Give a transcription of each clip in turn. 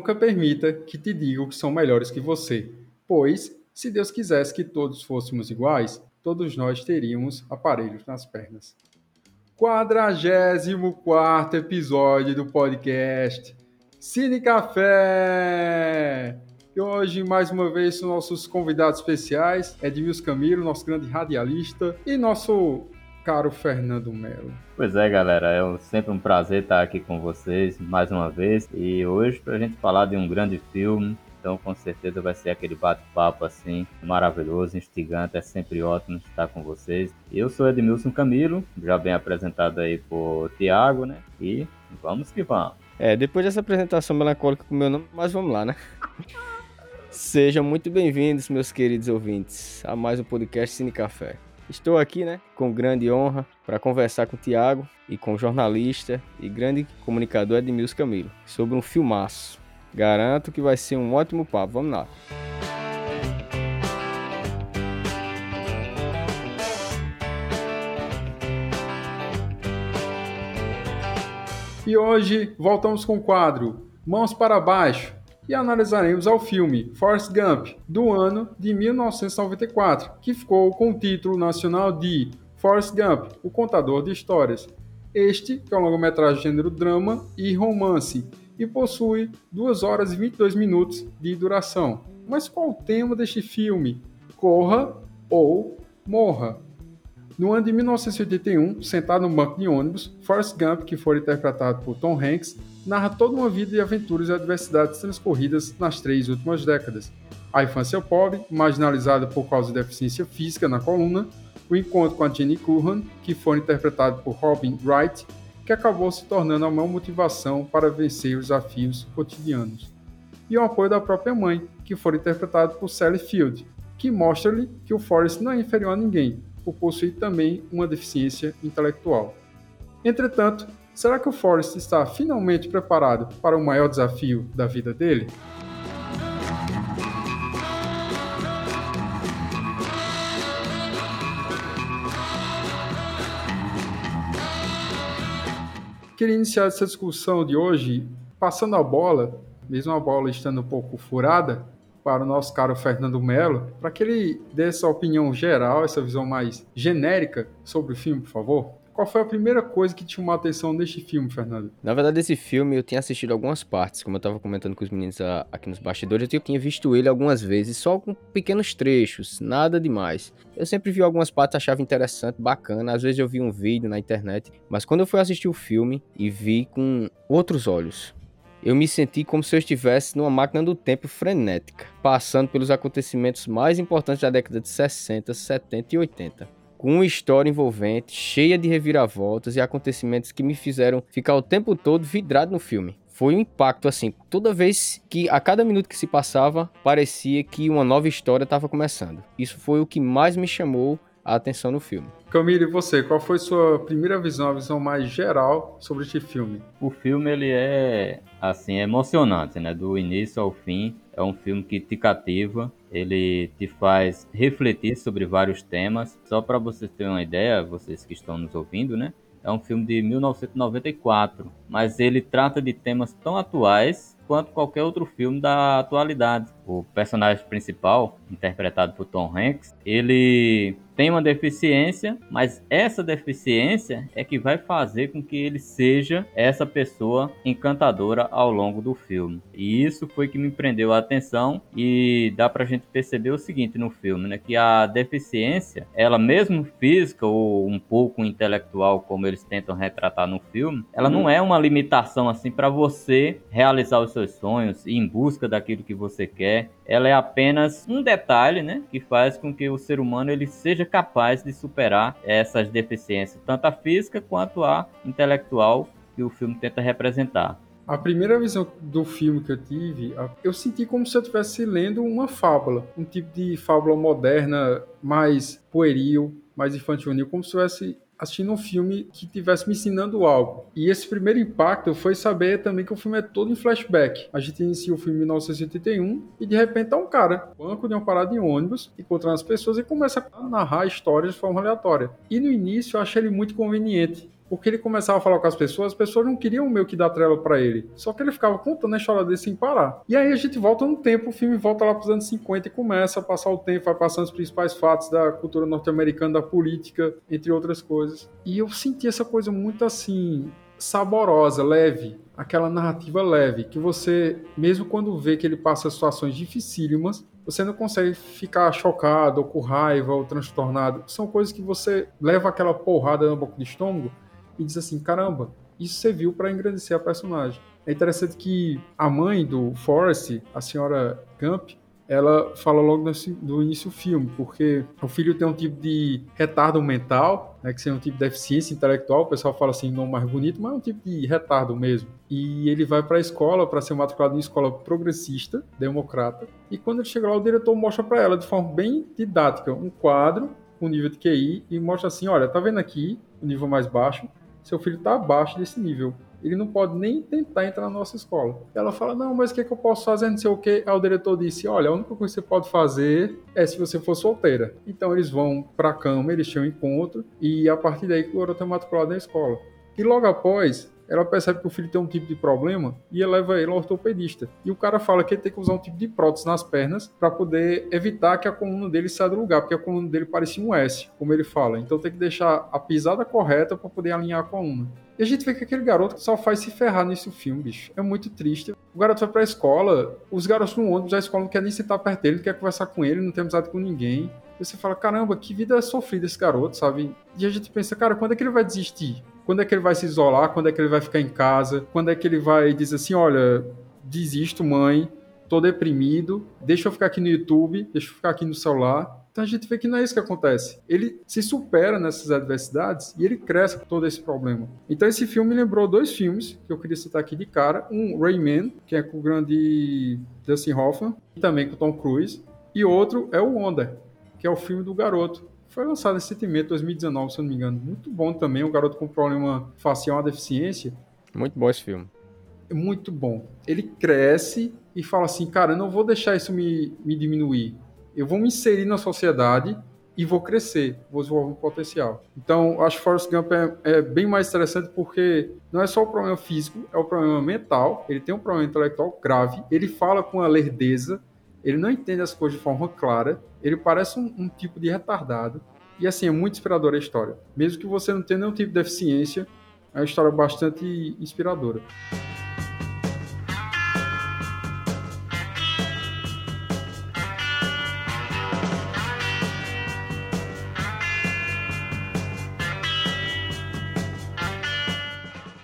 Nunca permita que te digam que são melhores que você, pois, se Deus quisesse que todos fôssemos iguais, todos nós teríamos aparelhos nas pernas. 44 episódio do podcast Cine Café! E hoje, mais uma vez, nossos convidados especiais, Edmilson Camilo, nosso grande radialista, e nosso caro Fernando Melo. Pois é, galera, é sempre um prazer estar aqui com vocês mais uma vez. E hoje, para a gente falar de um grande filme, então com certeza vai ser aquele bate-papo assim maravilhoso, instigante, é sempre ótimo estar com vocês. Eu sou Edmilson Camilo, já bem apresentado aí por Tiago, né? E vamos que vamos. É, depois dessa apresentação melancólica com o meu nome, mas vamos lá, né? Sejam muito bem-vindos, meus queridos ouvintes, a mais um podcast Cine Café. Estou aqui, né, com grande honra para conversar com o Tiago e com o jornalista e grande comunicador Edmilson Camilo sobre um filmaço. Garanto que vai ser um ótimo papo. Vamos lá. E hoje voltamos com o quadro Mãos para Baixo, e analisaremos ao filme Forrest Gump, do ano de 1994, que ficou com o título nacional de Forrest Gump, o contador de histórias. Este é um longa-metragem gênero drama e romance e possui 2 horas e 22 minutos de duração. Mas qual o tema deste filme? Corra ou morra. No ano de 1981, sentado no banco de ônibus, Forrest Gump, que foi interpretado por Tom Hanks, narra toda uma vida de aventuras e adversidades transcorridas nas três últimas décadas. A infância pobre, marginalizada por causa de deficiência física na coluna, o encontro com a Jenny Curran, que foi interpretado por Robin Wright, que acabou se tornando a maior motivação para vencer os desafios cotidianos. E o apoio da própria mãe, que foi interpretado por Sally Field, que mostra-lhe que o Forrest não é inferior a ninguém, por possuir também uma deficiência intelectual. Entretanto, será que o Forrest está finalmente preparado para o maior desafio da vida dele? Queria iniciar essa discussão de hoje passando a bola, mesmo a bola estando um pouco furada, para o nosso caro Fernando Melo, para que ele dê essa opinião geral, essa visão mais genérica sobre o filme, por favor. Qual foi a primeira coisa que te chamou a atenção neste filme, Fernando? Na verdade, esse filme eu tinha assistido algumas partes, como eu estava comentando com os meninos aqui nos bastidores, eu tinha visto ele algumas vezes, só com pequenos trechos, nada demais. Eu sempre vi algumas partes, achava interessante, bacana, às vezes eu vi um vídeo na internet, mas quando eu fui assistir o filme e vi com outros olhos, eu me senti como se eu estivesse numa máquina do tempo frenética, passando pelos acontecimentos mais importantes da década de 60, 70 e 80. Com uma história envolvente, cheia de reviravoltas e acontecimentos que me fizeram ficar o tempo todo vidrado no filme. Foi um impacto assim, toda vez que a cada minuto que se passava, parecia que uma nova história estava começando. Isso foi o que mais me chamou a atenção no filme. Camille, e você, qual foi sua primeira visão, a visão mais geral sobre este filme? O filme ele é assim emocionante, né? Do início ao fim, é um filme que te cativa, ele te faz refletir sobre vários temas. Só para vocês terem uma ideia, vocês que estão nos ouvindo, né? É um filme de 1994, mas ele trata de temas tão atuais quanto qualquer outro filme da atualidade. O personagem principal, interpretado por Tom Hanks, ele tem uma deficiência, mas essa deficiência é que vai fazer com que ele seja essa pessoa encantadora ao longo do filme. E isso foi que me prendeu a atenção e dá pra gente perceber o seguinte no filme, né, que a deficiência, ela mesmo física ou um pouco intelectual, como eles tentam retratar no filme, ela não é uma limitação assim para você realizar os seus sonhos e em busca daquilo que você quer. Ela é apenas um detalhe, né, que faz com que o ser humano ele seja capaz de superar essas deficiências, tanto a física quanto a intelectual que o filme tenta representar. A primeira visão do filme que eu tive, eu senti como se eu estivesse lendo uma fábula, um tipo de fábula moderna, mais pueril, mais infantil, como se eu estivesse assistindo um filme que tivesse me ensinando algo. E esse primeiro impacto foi saber também que o filme é todo em flashback. A gente inicia o filme em 1981 e de repente tá um cara, banco de uma parada de ônibus, encontrando as pessoas e começa a narrar histórias de forma aleatória. E no início eu achei ele muito conveniente porque ele começava a falar com as pessoas, as pessoas não queriam meio que dar trela para ele. Só que ele ficava contando a história dele sem parar. E aí a gente volta no tempo, o filme volta lá para os anos 50 e começa a passar o tempo, vai passando os principais fatos da cultura norte-americana, da política, entre outras coisas. E eu senti essa coisa muito assim, saborosa, leve, aquela narrativa leve, que você, mesmo quando vê que ele passa situações dificílimas, você não consegue ficar chocado, ou com raiva, ou transtornado. São coisas que você leva aquela porrada na boca do estômago e diz assim: caramba, isso serviu para engrandecer a personagem. É interessante que a mãe do Forrest, a senhora Gump, ela fala logo no, início do filme, porque o filho tem um tipo de retardo mental, né, que seria um tipo de deficiência intelectual, o pessoal fala assim, não mais bonito, mas é um tipo de retardo mesmo. E ele vai para a escola para ser matriculado em escola progressista, democrata, e quando ele chega lá, o diretor mostra para ela de forma bem didática um quadro com nível de QI e mostra assim, olha, tá vendo aqui o nível mais baixo? Seu filho está abaixo desse nível ele não pode nem tentar entrar na nossa escola. Ela fala, não, mas o que, é que eu posso fazer, não sei o que. Aí o diretor disse, olha, a única coisa que você pode fazer é se você for solteira. Então eles vão para a cama, eles têm um encontro, e a partir daí o garoto é matriculado na escola. E logo após, ela percebe que o filho tem um tipo de problema e leva ele ao ortopedista. E o cara fala que ele tem que usar um tipo de prótese nas pernas para poder evitar que a coluna dele saia do lugar, porque a coluna dele parecia um S, como ele fala. Então tem que deixar a pisada correta para poder alinhar a coluna. E a gente vê que aquele garoto só faz se ferrar nesse filme, bicho. É muito triste. O garoto vai pra escola, os garotos no ônibus, a escola não quer nem sentar perto dele, não quer conversar com ele, não tem amizade com ninguém. E você fala, caramba, que vida sofrida esse garoto, sabe? E a gente pensa, cara, quando é que ele vai desistir? Quando é que ele vai se isolar? Quando é que ele vai ficar em casa? Quando é que ele vai dizer assim, olha, desisto, mãe, tô deprimido, deixa eu ficar aqui no YouTube, deixa eu ficar aqui no celular então a gente vê que não é isso que acontece. Ele se supera nessas adversidades e ele cresce com todo esse problema. Então esse filme me lembrou dois filmes que eu queria citar aqui de cara. Um, Rayman, que é com o grande Dustin Hoffman, e também com Tom Cruise. E outro é o Wonder, que é o filme do garoto. Foi lançado recentemente, 2019, se eu não me engano. Muito bom também, um garoto com problema facial, uma deficiência. Muito bom esse filme. É muito bom. Ele cresce e fala assim, cara, eu não vou deixar isso me, me diminuir eu vou me inserir na sociedade e vou crescer, vou desenvolver um potencial. Então, acho que Forrest Gump é, é, bem mais interessante porque não é só o problema físico, é o problema mental. Ele tem um problema intelectual grave, ele fala com a lerdeza, ele não entende as coisas de forma clara, ele parece um, um tipo de retardado. E assim, é muito inspiradora a história. Mesmo que você não tenha nenhum tipo de deficiência, é uma história bastante inspiradora.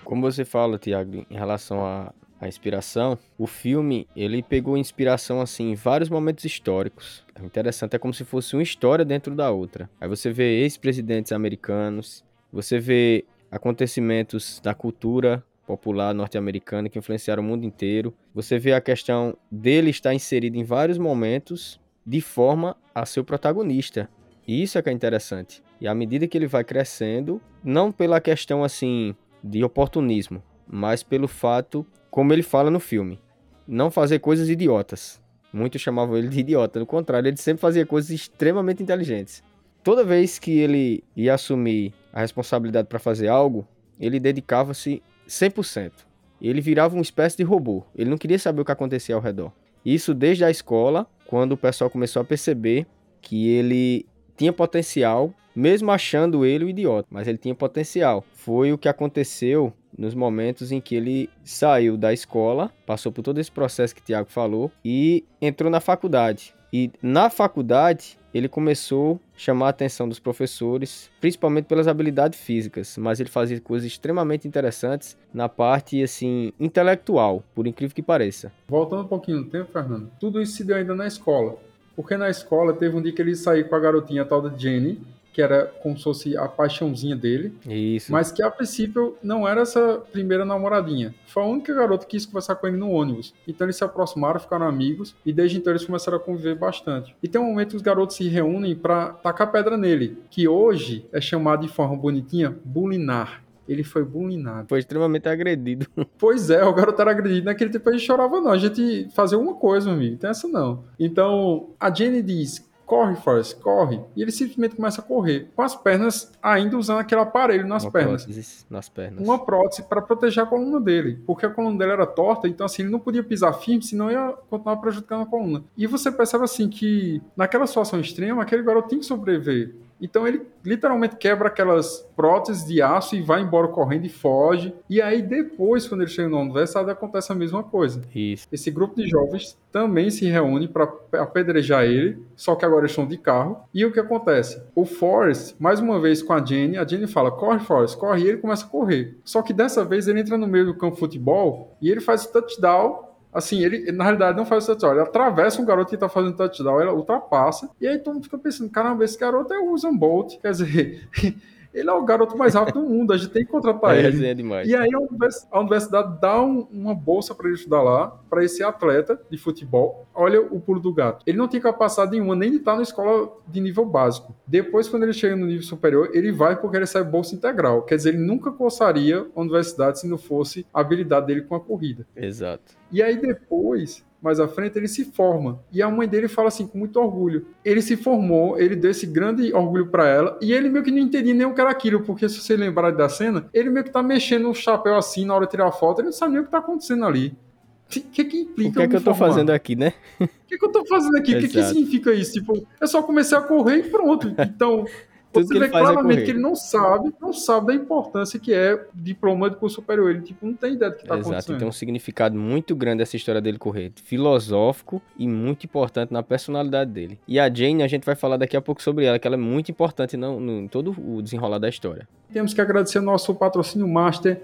Como você fala, Tiago, em relação à, à inspiração, o filme ele pegou inspiração assim em vários momentos históricos. O interessante é como se fosse uma história dentro da outra. Aí você vê ex-presidentes americanos, você vê acontecimentos da cultura popular norte-americana que influenciaram o mundo inteiro. Você vê a questão dele estar inserido em vários momentos de forma a ser o protagonista. E isso é que é interessante. E à medida que ele vai crescendo, não pela questão assim de oportunismo, mas pelo fato, como ele fala no filme, não fazer coisas idiotas. Muitos chamavam ele de idiota, no contrário, ele sempre fazia coisas extremamente inteligentes. Toda vez que ele ia assumir a responsabilidade para fazer algo, ele dedicava-se 100%. Ele virava uma espécie de robô. Ele não queria saber o que acontecia ao redor. Isso desde a escola, quando o pessoal começou a perceber que ele tinha potencial mesmo achando ele o idiota, mas ele tinha potencial. Foi o que aconteceu nos momentos em que ele saiu da escola, passou por todo esse processo que o Tiago falou e entrou na faculdade. E na faculdade ele começou a chamar a atenção dos professores, principalmente pelas habilidades físicas, mas ele fazia coisas extremamente interessantes na parte assim intelectual, por incrível que pareça. Voltando um pouquinho no tempo, Fernando, tudo isso se deu ainda na escola. Porque na escola teve um dia que ele saiu com a garotinha a tal da Jenny, que era como se fosse a paixãozinha dele. Isso. Mas que a princípio não era essa primeira namoradinha. Foi a única garota que quis conversar com ele no ônibus. Então eles se aproximaram, ficaram amigos e desde então eles começaram a conviver bastante. E tem um momento que os garotos se reúnem para tacar pedra nele, que hoje é chamado de forma bonitinha bulinar ele foi bullyingado. Foi extremamente agredido. Pois é, o garoto era agredido. Naquele tempo a gente chorava, não. A gente fazia uma coisa, meu amigo. Tem essa não. Então, a Jenny diz: corre, Forrest, corre. E ele simplesmente começa a correr, com as pernas ainda usando aquele aparelho nas Uma pernas. nas pernas. Uma prótese para proteger a coluna dele, porque a coluna dele era torta, então assim, ele não podia pisar firme, senão ia continuar prejudicando a coluna. E você percebe assim que naquela situação extrema, aquele garoto tem que sobreviver. Então ele literalmente quebra aquelas próteses de aço e vai embora correndo e foge. E aí depois, quando ele chega na universidade, acontece a mesma coisa. Isso. Esse grupo de jovens também se reúne para apedrejar ele, só que agora eles estão de carro. E o que acontece? O Forrest, mais uma vez com a Jenny, a Jenny fala: corre, Forrest, corre, e ele começa a correr. Só que dessa vez ele entra no meio do campo de futebol e ele faz o touchdown. Assim, ele na realidade não faz o touchdown, ele atravessa um garoto que tá fazendo touchdown, ele ultrapassa, e aí todo mundo fica pensando: caramba, esse garoto é o Usain Bolt, quer dizer. Ele é o garoto mais rápido do mundo, a gente tem que contratar É, ele. resenha demais. E aí a univers- a universidade dá um- uma bolsa para ele estudar lá, para esse atleta de futebol. Olha o pulo do gato. Ele não tem capacidade nenhuma nem de estar na escola de nível básico. Depois, quando ele chega no nível superior, ele vai porque ele recebe bolsa integral. Quer dizer, ele nunca cursaria a universidade se não fosse a habilidade dele com a corrida. Exato. E aí depois, mais à frente, ele se forma. E a mãe dele fala assim, com muito orgulho. Ele se formou, ele deu esse grande orgulho pra ela, e ele meio que não entendia nem o que era aquilo, porque se você lembrar da cena, ele meio que tá mexendo o chapéu assim na hora de tirar a foto, ele não sabe nem o que tá acontecendo ali. O que, que, implica O que é eu que eu tô formar? fazendo aqui, né? O que, que eu tô fazendo aqui? O que, que Exato. significa isso? Tipo, eu só comecei a correr e pronto. Então, você que vê é claramente correr. que ele não sabe, não sabe da importância que é diploma de curso superior. Ele, tipo, não tem ideia do que tá Exato, e acontecendo. tem um significado muito grande essa história dele correr, filosófico e muito importante na personalidade dele. E a Jane, a gente vai falar daqui a pouco sobre ela, que ela é muito importante no, no- em todo o desenrolar da história. Temos que agradecer ao nosso patrocínio master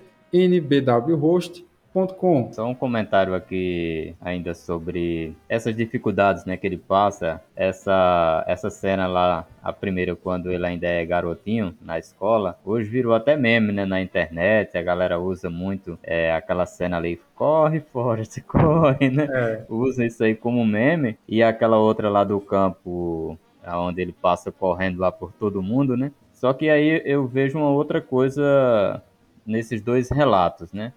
nbwhost.com. Só um comentário aqui ainda sobre essas dificuldades né, que ele passa. Essa, essa cena lá, a primeira, quando ele ainda é garotinho na escola, hoje virou até meme né, na internet. A galera usa muito é, aquela cena ali: corre, Forrest, corre, né? É, Usa isso aí como meme. E aquela outra lá do campo, onde ele passa correndo lá por todo mundo, né? Só que aí eu vejo uma outra coisa nesses dois relatos, né?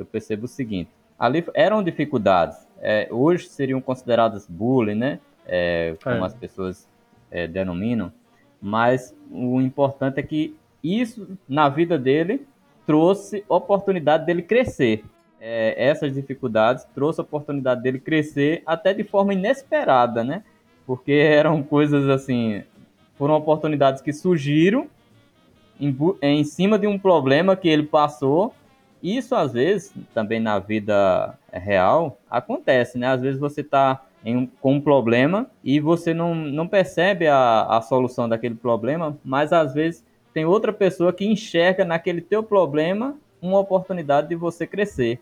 Eu percebo o seguinte: ali eram dificuldades, é, hoje seriam consideradas bullying, né? É, como É. as pessoas é, denominam, mas o importante é que isso na vida dele trouxe oportunidade dele crescer. É, essas dificuldades trouxe oportunidade dele crescer até de forma inesperada, né? Porque eram coisas assim, foram oportunidades que surgiram em, em cima de um problema que ele passou isso às vezes, também na vida real, acontece, né? Às vezes você está com um problema e você não, não percebe a, a solução daquele problema, mas às vezes tem outra pessoa que enxerga naquele teu problema uma oportunidade de você crescer.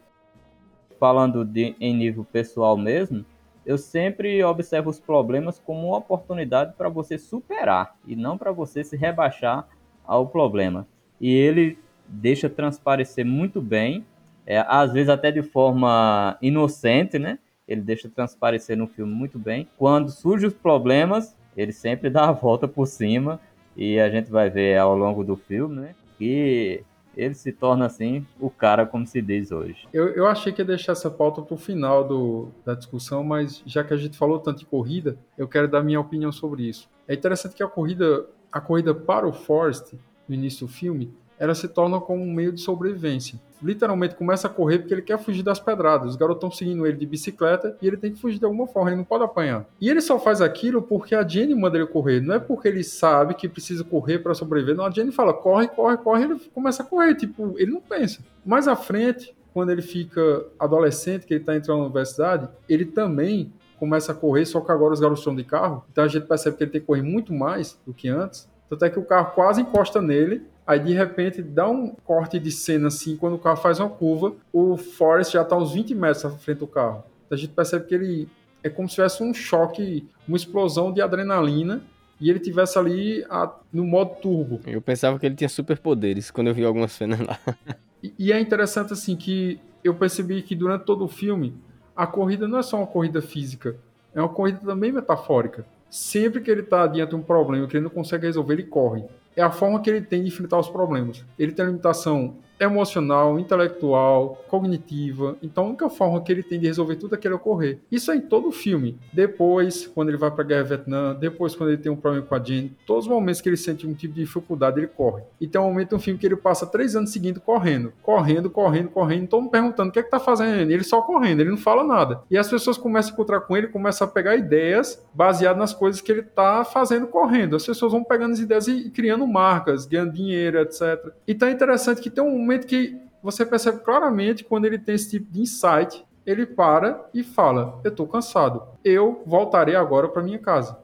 Falando de, em nível pessoal mesmo, eu sempre observo os problemas como uma oportunidade para você superar e não para você se rebaixar ao problema. E ele deixa transparecer muito bem, é, às vezes até de forma inocente, né? Ele deixa transparecer no filme muito bem. Quando surgem os problemas, ele sempre dá a volta por cima e a gente vai ver ao longo do filme, né? Que ele se torna assim o cara como se diz hoje. eu, eu achei que ia deixar essa pauta pro final do, da discussão, mas já que a gente falou tanto de corrida, eu quero dar minha opinião sobre isso. É interessante que a corrida, a corrida para o Forrest, no início do filme, ela se torna como um meio de sobrevivência. Literalmente começa a correr porque ele quer fugir das pedradas. Os garotos estão seguindo ele de bicicleta e ele tem que fugir de alguma forma, ele não pode apanhar. E ele só faz aquilo porque a Jenny manda ele correr. Não é porque ele sabe que precisa correr para sobreviver. Não, a Jenny fala, corre, corre, corre, ele começa a correr. Tipo, ele não pensa. Mais à frente, quando ele fica adolescente, que ele está entrando na universidade, ele também começa a correr, só que agora os garotos estão de carro. Então a gente percebe que ele tem que correr muito mais do que antes. Tanto é que o carro quase encosta nele. Aí de repente dá um corte de cena assim, quando o carro faz uma curva, o Forrest já está uns 20 metros à frente do carro. Então a gente percebe que ele é como se tivesse um choque, uma explosão de adrenalina e ele tivesse ali a- no modo turbo. Eu pensava que ele tinha superpoderes quando eu vi algumas cenas lá. E, e é interessante assim que eu percebi que durante todo o filme a corrida não é só uma corrida física, é uma corrida também metafórica. Sempre que ele está diante de um problema que ele não consegue resolver, ele corre. É a forma que ele tem de enfrentar os problemas. Ele tem a limitação emocional, intelectual, cognitiva. Então, a única forma que ele tem de resolver tudo é que ele ocorrer. Isso é em todo o filme. Depois, quando ele vai para a guerra Vietnã, depois, quando ele tem um problema com a Jane, todos os momentos que ele sente um tipo de dificuldade, ele corre. E tem um momento no filme que ele passa três anos seguindo correndo, correndo, correndo, correndo, todo mundo perguntando o que é que tá fazendo. Ele só correndo, ele não fala nada. E as pessoas começam a encontrar com ele, começam a pegar ideias baseadas nas coisas que ele tá fazendo correndo. As pessoas vão pegando as ideias e criando marcas, ganhando dinheiro, etc. E tá interessante que tem um momento que você percebe claramente quando ele tem esse tipo de insight, ele para e fala: Eu estou cansado, eu voltarei agora para minha casa.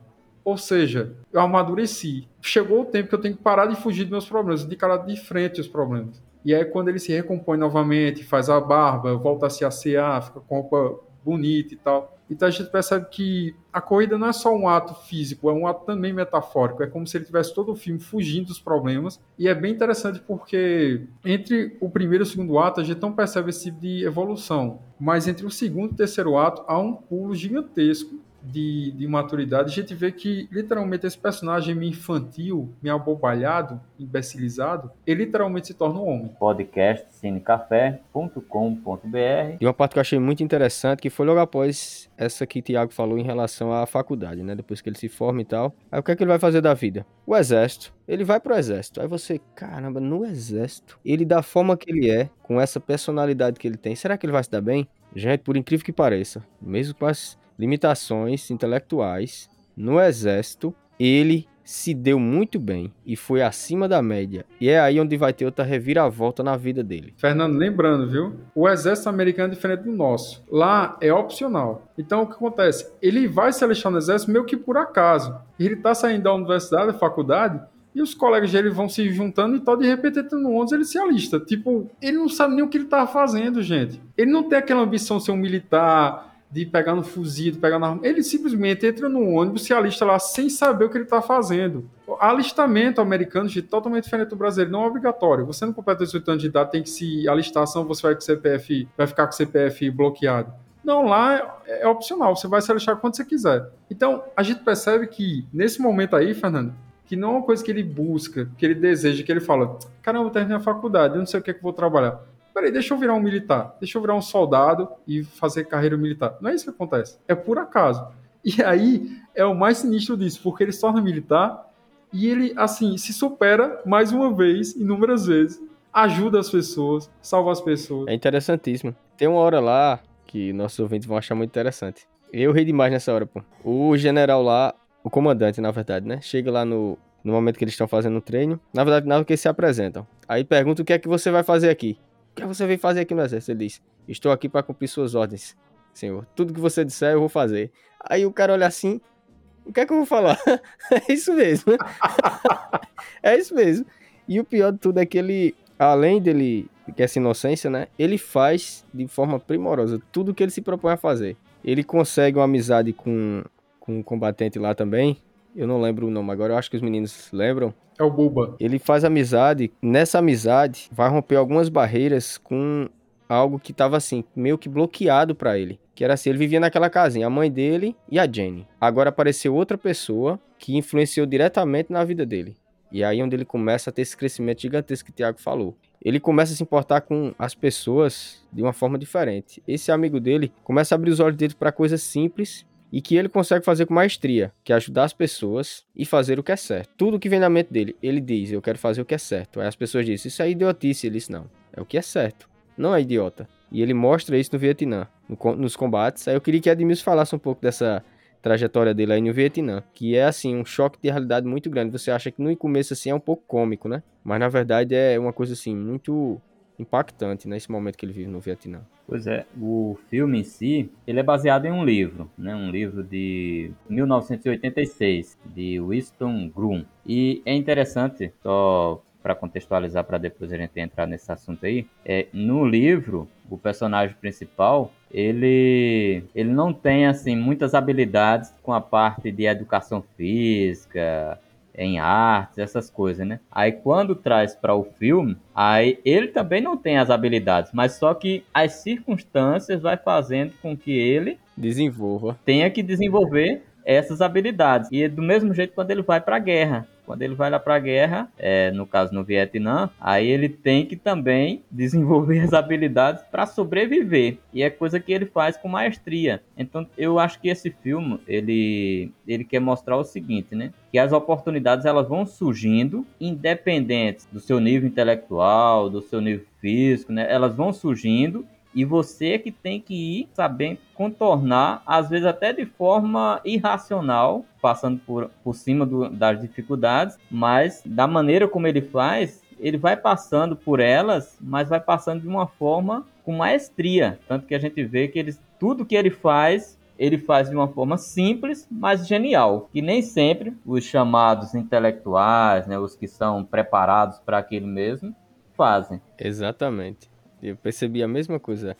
Ou seja, eu amadureci. Chegou o tempo que eu tenho que parar de fugir dos meus problemas, de cara de frente aos problemas. E aí, quando ele se recompõe novamente, faz a barba, volta a se assear, fica com roupa bonita e tal. Então a gente percebe que a corrida não é só um ato físico, é um ato também metafórico. É como se ele tivesse todo o filme fugindo dos problemas. E é bem interessante porque entre o primeiro e o segundo ato a gente não percebe esse tipo de evolução. Mas entre o segundo e o terceiro ato há um pulo gigantesco de, de maturidade, a gente vê que literalmente esse personagem infantil, meio abobalhado, imbecilizado, ele literalmente se torna um homem. Podcast cinecafé.com.br E uma parte que eu achei muito interessante, que foi logo após essa que o Tiago falou em relação à faculdade, né? Depois que ele se forma e tal. Aí o que é que ele vai fazer da vida? O exército. Ele vai pro exército. Aí você, caramba, no exército. Ele da forma que ele é, com essa personalidade que ele tem, será que ele vai se dar bem? Gente, por incrível que pareça, mesmo com as limitações intelectuais no exército, ele se deu muito bem e foi acima da média. E é aí onde vai ter outra reviravolta na vida dele. Fernando, lembrando, viu? O exército americano é diferente do nosso. Lá é opcional. Então o que acontece? Ele vai se alistar no exército meio que por acaso. Ele tá saindo da universidade, da faculdade, e os colegas dele vão se juntando e tal, de repente entra no ele se alista. Tipo, ele não sabe nem o que ele tá fazendo, gente. Ele não tem aquela ambição de ser um militar, de pegar no fuzil, de pegar na Ele simplesmente entra no ônibus, se alista lá sem saber o que ele está fazendo. O alistamento americano é totalmente diferente do brasileiro, não é obrigatório. Você não completa 18 anos de idade, tem que se alistar, senão você vai, com CPF, vai ficar com o CPF bloqueado. Não, lá é, é opcional, você vai se alistar quando você quiser. Então, a gente percebe que, nesse momento aí, Fernando, que não é uma coisa que ele busca, que ele deseja, que ele fala, caramba, eu terminei a faculdade, eu não sei o que é que vou trabalhar peraí, deixa eu virar um militar, deixa eu virar um soldado e fazer carreira militar. Não é isso que acontece. É por acaso. E aí é o mais sinistro disso, porque ele se torna militar e ele, assim, se supera mais uma vez, inúmeras vezes, ajuda as pessoas, salva as pessoas. É interessantíssimo. Tem uma hora lá que nossos ouvintes vão achar muito interessante. Eu ri demais nessa hora, pô. O general lá, o comandante, na verdade, né? Chega lá no, no momento que eles estão fazendo o treino. Na verdade, nada que eles se apresentam. Aí pergunta o que é que você vai fazer aqui. O que você veio fazer aqui no exército? Ele diz: Estou aqui para cumprir suas ordens, senhor. Tudo que você disser, eu vou fazer. Aí o cara olha assim: O que é que eu vou falar? é isso mesmo. é isso mesmo. E o pior de tudo é que ele, além dele, que essa inocência, né? Ele faz de forma primorosa tudo que ele se propõe a fazer. Ele consegue uma amizade com, com um combatente lá também. Eu não lembro o nome agora, eu acho que os meninos lembram. É o Buba. Ele faz amizade. Nessa amizade, vai romper algumas barreiras com algo que tava assim, meio que bloqueado para ele. Que era assim, ele vivia naquela casinha, a mãe dele e a Jenny. Agora apareceu outra pessoa que influenciou diretamente na vida dele. E aí é onde ele começa a ter esse crescimento gigantesco que o Thiago falou. Ele começa a se importar com as pessoas de uma forma diferente. Esse amigo dele começa a abrir os olhos dele para coisas simples e que ele consegue fazer com maestria, que é ajudar as pessoas e fazer o que é certo. Tudo que vem na mente dele, ele diz, eu quero fazer o que é certo. Aí as pessoas dizem, isso é idiotice. Ele diz, não, é o que é certo, não é idiota. E ele mostra isso no Vietnã, no, nos combates. Aí eu queria que Edmilson falasse um pouco dessa trajetória dele aí no Vietnã, que é assim um choque de realidade muito grande. Você acha que no começo assim é um pouco cômico, né? Mas na verdade é uma coisa assim muito impactante nesse momento que ele vive no Vietnã. Pois é, o filme em si, ele é baseado em um livro, né? Um livro de 1986 de Winston Groom. E é interessante, só para contextualizar para depois a gente entrar nesse assunto aí, é no livro o personagem principal ele ele não tem assim muitas habilidades com a parte de educação física em artes, essas coisas, né? Aí quando traz para o filme, aí ele também não tem as habilidades, mas só que as circunstâncias vai fazendo com que ele desenvolva, tenha que desenvolver essas habilidades. E do mesmo jeito quando ele vai para a guerra, Quando ele vai lá para a guerra, é, no caso no Vietnã, aí ele tem que também desenvolver as habilidades para sobreviver. E é coisa que ele faz com maestria. Então eu acho que esse filme ele ele quer mostrar o seguinte, né? Que as oportunidades elas vão surgindo independentes do seu nível intelectual, do seu nível físico, né? Elas vão surgindo e você que tem que ir sabendo contornar, às vezes até de forma irracional, passando por, por cima do, das dificuldades, mas da maneira como ele faz, ele vai passando por elas, mas vai passando de uma forma com maestria. Tanto que a gente vê que ele, tudo que ele faz, ele faz de uma forma simples, mas genial. Que nem sempre os chamados intelectuais, né, os que são preparados para aquilo mesmo, fazem. Exatamente. Eu percebi a mesma coisa.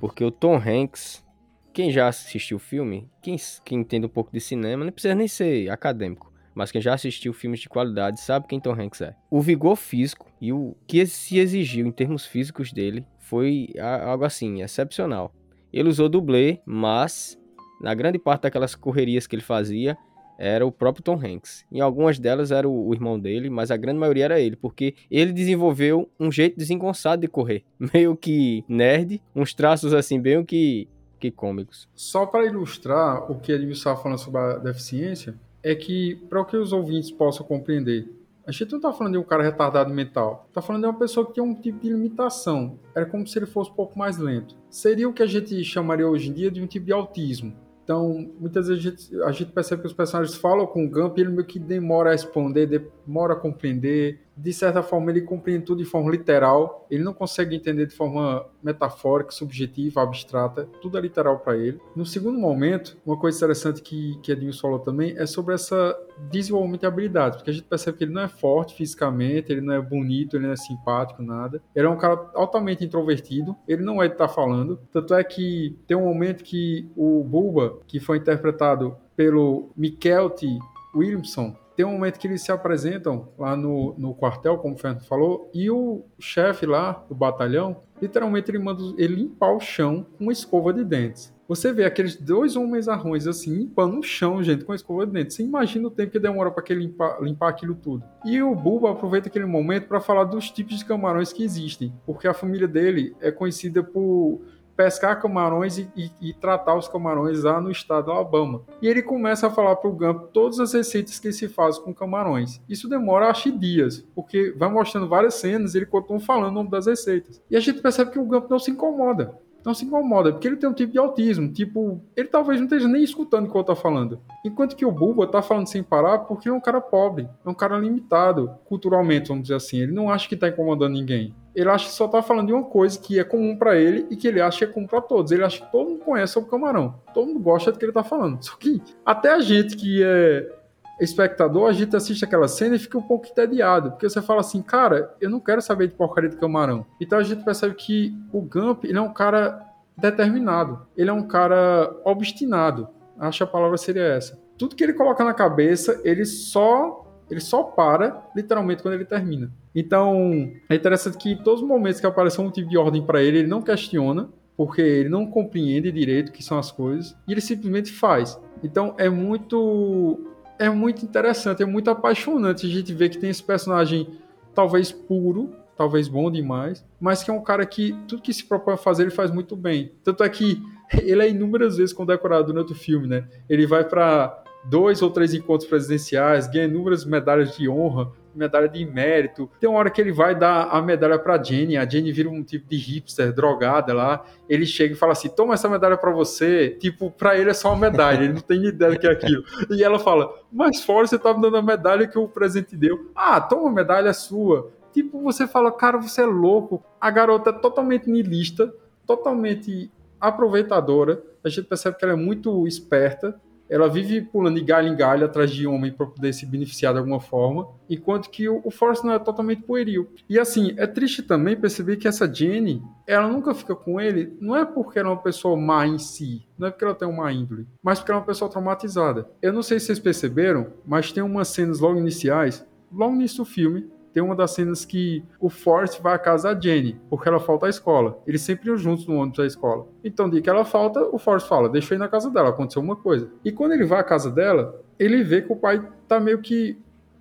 Porque o Tom Hanks, quem já assistiu o filme, quem, quem entende um pouco de cinema, não precisa nem ser acadêmico, mas quem já assistiu filmes de qualidade sabe quem Tom Hanks é. O vigor físico e o que se exigiu em termos físicos dele foi algo assim, excepcional. Ele usou dublê, mas na grande parte daquelas correrias que ele fazia era o próprio Tom Hanks. Em algumas delas era o, irmão dele, mas a grande maioria era ele, porque ele desenvolveu um jeito desengonçado de correr, meio que nerd, uns traços assim bem que que cômicos. Só para ilustrar o que ele estava falando sobre a deficiência, é que para que os ouvintes possam compreender, a gente não tá falando de um cara retardado mental. Tá falando de uma pessoa que tem um tipo de limitação. Era como se ele fosse um pouco mais lento. Seria o que a gente chamaria hoje em dia de um tipo de autismo. Então, muitas vezes a gente, a gente percebe que os personagens falam com o Gump e ele meio que demora a responder, demora a compreender, de certa forma, ele compreende tudo de forma literal, ele não consegue entender de forma metafórica, subjetiva, abstrata, tudo é literal para ele. No segundo momento, uma coisa interessante que, que Edilson falou também é sobre essa desenvolvimento de habilidades, porque a gente percebe que ele não é forte fisicamente, ele não é bonito, ele não é simpático, nada. Ele é um cara altamente introvertido, ele não é de estar tá falando, tanto é que tem um momento que o Bulba, que foi interpretado pelo Mikelty Williamson, tem um momento que eles se apresentam lá no, no quartel, como o Fernando falou, e o chefe lá do batalhão, literalmente ele manda ele limpar o chão com uma escova de dentes. Você vê aqueles dois homens arrões assim, limpando o chão, gente, com a escova de dentes. Você imagina o tempo que demora para limpar, limpar aquilo tudo. E o Bulba aproveita aquele momento para falar dos tipos de camarões que existem, porque a família dele é conhecida por pescar camarões e, e, e, tratar os camarões lá no estado do Alabama. E ele começa a falar para o Gump todas as receitas que se faz com camarões. Isso demora, acho, dias, porque vai mostrando várias cenas e ele continua falando o nome das receitas. E a gente percebe que o Gump não se incomoda não se incomoda, porque ele tem um tipo de autismo, tipo, ele talvez não esteja nem escutando o que eu tô falando. Enquanto que o Bulba tá falando sem parar porque é um cara pobre, é um cara limitado, culturalmente, vamos dizer assim. Ele não acha que tá incomodando ninguém. Ele acha que só tá falando de uma coisa que é comum para ele e que ele acha que é comum para todos. Ele acha que todo mundo conhece o camarão. Todo mundo gosta do que ele tá falando. Só que até a gente que é espectador, a gente assiste aquela cena e fica um pouco entediado, porque você fala assim, cara, eu não quero saber de porcaria de camarão. Então a gente percebe que o Gump, ele é um cara determinado, ele é um cara obstinado. Acho que a palavra seria essa. Tudo que ele coloca na cabeça, ele só ele só para literalmente quando ele termina. Então, é interessante que em todos os momentos que aparece um tipo de ordem para ele, ele não questiona, porque ele não compreende direito o que são as coisas, e ele simplesmente faz. Então, é muito é muito interessante, é muito apaixonante a gente ver que tem esse personagem talvez puro, talvez bom demais, mas que é um cara que tudo que se propõe a fazer ele faz muito bem. Tanto é que ele é inúmeras vezes condecorado durante o filme, né? Ele vai para dois ou três encontros presidenciais, ganha inúmeras medalhas de honra, medalha de mérito. Tem uma hora que ele vai dar a medalha para Jenny, a Jenny vira um tipo de hipster drogada lá. Ele chega e fala assim: "Toma essa medalha para você". Tipo, para ele é só uma medalha, ele não tem ideia do que é aquilo. E ela fala: "Mas fora você tá me dando a medalha que o presente deu". "Ah, toma a medalha sua". Tipo, você fala: "Cara, você é louco". A garota é totalmente nilista, totalmente aproveitadora. A gente percebe que ela é muito esperta ela vive pulando de galho em galho atrás de homem para poder se beneficiar de alguma forma, enquanto que o, Force não é totalmente pueril. E assim, é triste também perceber que essa Jenny, ela nunca fica com ele, não é porque ela é uma pessoa má em si, não é porque ela tem uma índole, mas porque ela é uma pessoa traumatizada. Eu não sei se vocês perceberam, mas tem umas cenas logo iniciais, logo início do filme, tem uma das cenas que o Forrest vai à casa da Jenny, porque ela falta à escola. Eles sempre iam juntos no ônibus da escola. Então, de que ela falta, o Forrest fala: Deixa eu ir na casa dela, aconteceu uma coisa. E quando ele vai à casa dela, ele vê que o pai tá meio que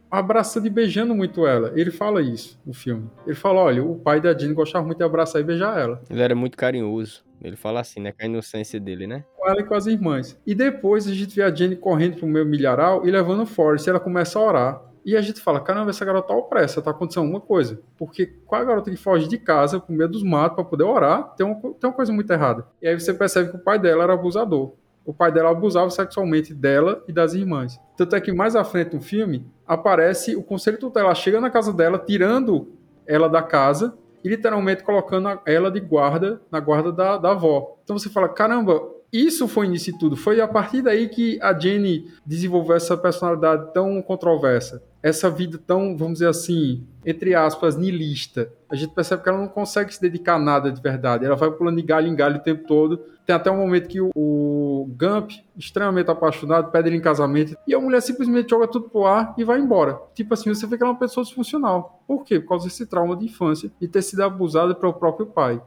abraçando e beijando muito ela. Ele fala isso no filme. Ele fala: olha, o pai da Jean gostava muito de abraçar e beijar ela. Ele era muito carinhoso. Ele fala assim, né? Com a inocência dele, né? Com ela e com as irmãs. E depois a gente vê a Jenny correndo pro meio milharal e levando o Forrest. E ela começa a orar. E a gente fala: caramba, essa garota tá opressa, tá acontecendo alguma coisa. Porque qual a garota que foge de casa com medo dos matos para poder orar? Tem uma, tem uma coisa muito errada. E aí você percebe que o pai dela era abusador o pai dela abusava sexualmente dela e das irmãs. Tanto é que mais à frente no filme aparece o conselho tutelar chega na casa dela, tirando ela da casa e literalmente colocando ela de guarda na guarda da, da avó. Então você fala, caramba, isso foi início de tudo. Foi a partir daí que a Jenny desenvolveu essa personalidade tão controversa essa vida tão, vamos dizer assim, entre aspas, nilista. A gente percebe que ela não consegue se dedicar a nada de verdade. Ela vai pulando de galho em galho o tempo todo. Tem até um momento que o, o Gump, extremamente apaixonado, pede ele em casamento. E a mulher simplesmente joga tudo pro ar e vai embora. Tipo assim, você vê que ela é uma pessoa disfuncional. Por quê? Por causa desse trauma de infância e ter sido abusada pelo próprio pai.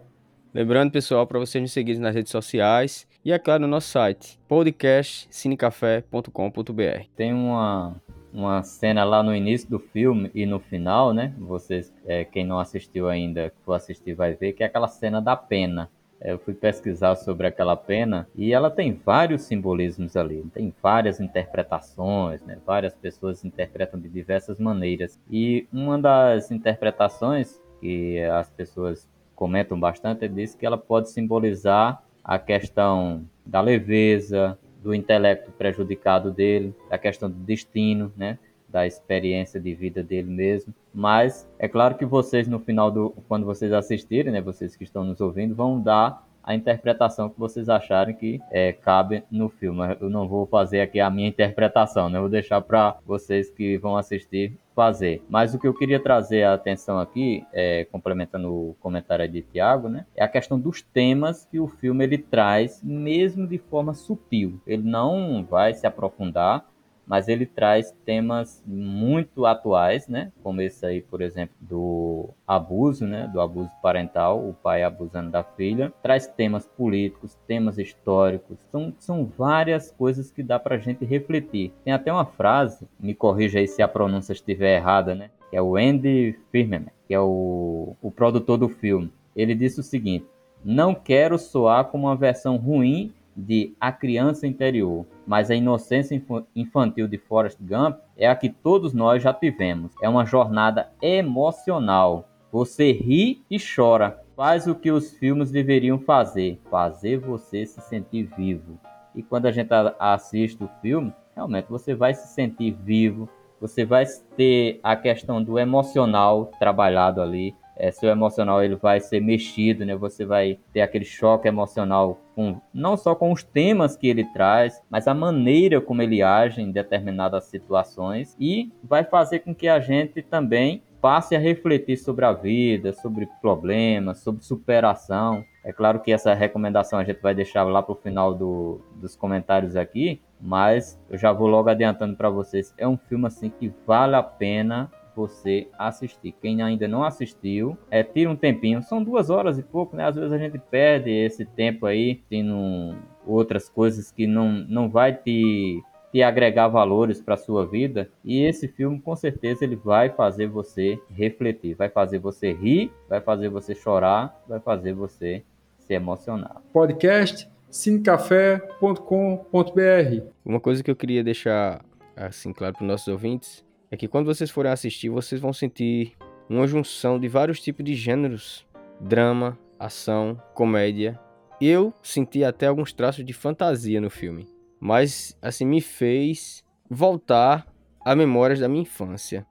Lembrando, pessoal, para vocês nos seguirem nas redes sociais e, é claro, no nosso site, podcastcinecafé.com.br. Tem uma uma cena lá no início do filme e no final, né? Vocês, é, quem não assistiu ainda, que for assistir vai ver, que é aquela cena da pena. Eu fui pesquisar sobre aquela pena e ela tem vários simbolismos ali, tem várias interpretações, né? várias pessoas interpretam de diversas maneiras. E uma das interpretações que as pessoas comentam bastante é diz que ela pode simbolizar a questão da leveza, do intelecto prejudicado dele, da questão do destino, né? da experiência de vida dele mesmo. Mas é claro que vocês no final do quando vocês assistirem, né, vocês que estão nos ouvindo, vão dar a interpretação que vocês acharem que é, cabe no filme. Eu não vou fazer aqui a minha interpretação, né? Eu vou deixar para vocês que vão assistir fazer. Mas o que eu queria trazer a atenção aqui, é, complementando o comentário de Tiago, né, é a questão dos temas que o filme ele traz, mesmo de forma sutil. Ele não vai se aprofundar, mas ele traz temas muito atuais, né? Como esse aí, por exemplo, do abuso, né? Do abuso parental, o pai abusando da filha. Traz temas políticos, temas históricos. São, são várias coisas que dá pra gente refletir. Tem até uma frase, me corrija aí se a pronúncia estiver errada, né? Que é o Andy Firman, que é o, o produtor do filme. Ele disse o seguinte: Não quero soar como uma versão ruim de A Criança Interior, mas a inocência infantil de Forrest Gump é a que todos nós já tivemos. É uma jornada emocional. Você ri e chora. Faz o que os filmes deveriam fazer, fazer você se sentir vivo. E quando a gente assiste o filme, realmente você vai se sentir vivo, você vai ter a questão do emocional trabalhado ali, é, seu emocional ele vai ser mexido, né? Você vai ter aquele choque emocional com não só com os temas que ele traz, mas a maneira como ele age em determinadas situações e vai fazer com que a gente também passe a refletir sobre a vida, sobre problemas, sobre superação. É claro que essa recomendação a gente vai deixar lá para o final do, dos comentários aqui, mas eu já vou logo adiantando para vocês. É um filme assim que vale a pena você assistir. Quem ainda não assistiu, é, tira um tempinho. São duas horas e pouco, né? Às vezes a gente perde esse tempo aí tendo outras coisas que não, não vai te, te agregar valores para sua vida. E esse filme, com certeza, ele vai fazer você refletir, vai fazer você rir, vai fazer você chorar, vai fazer você se emocionar. Podcast cinecafé.com.br Uma coisa que eu queria deixar assim claro para os nossos ouvintes é que quando vocês forem assistir, vocês vão sentir uma junção de vários tipos de gêneros: drama, ação, comédia. Eu senti até alguns traços de fantasia no filme, mas assim me fez voltar a memórias da minha infância.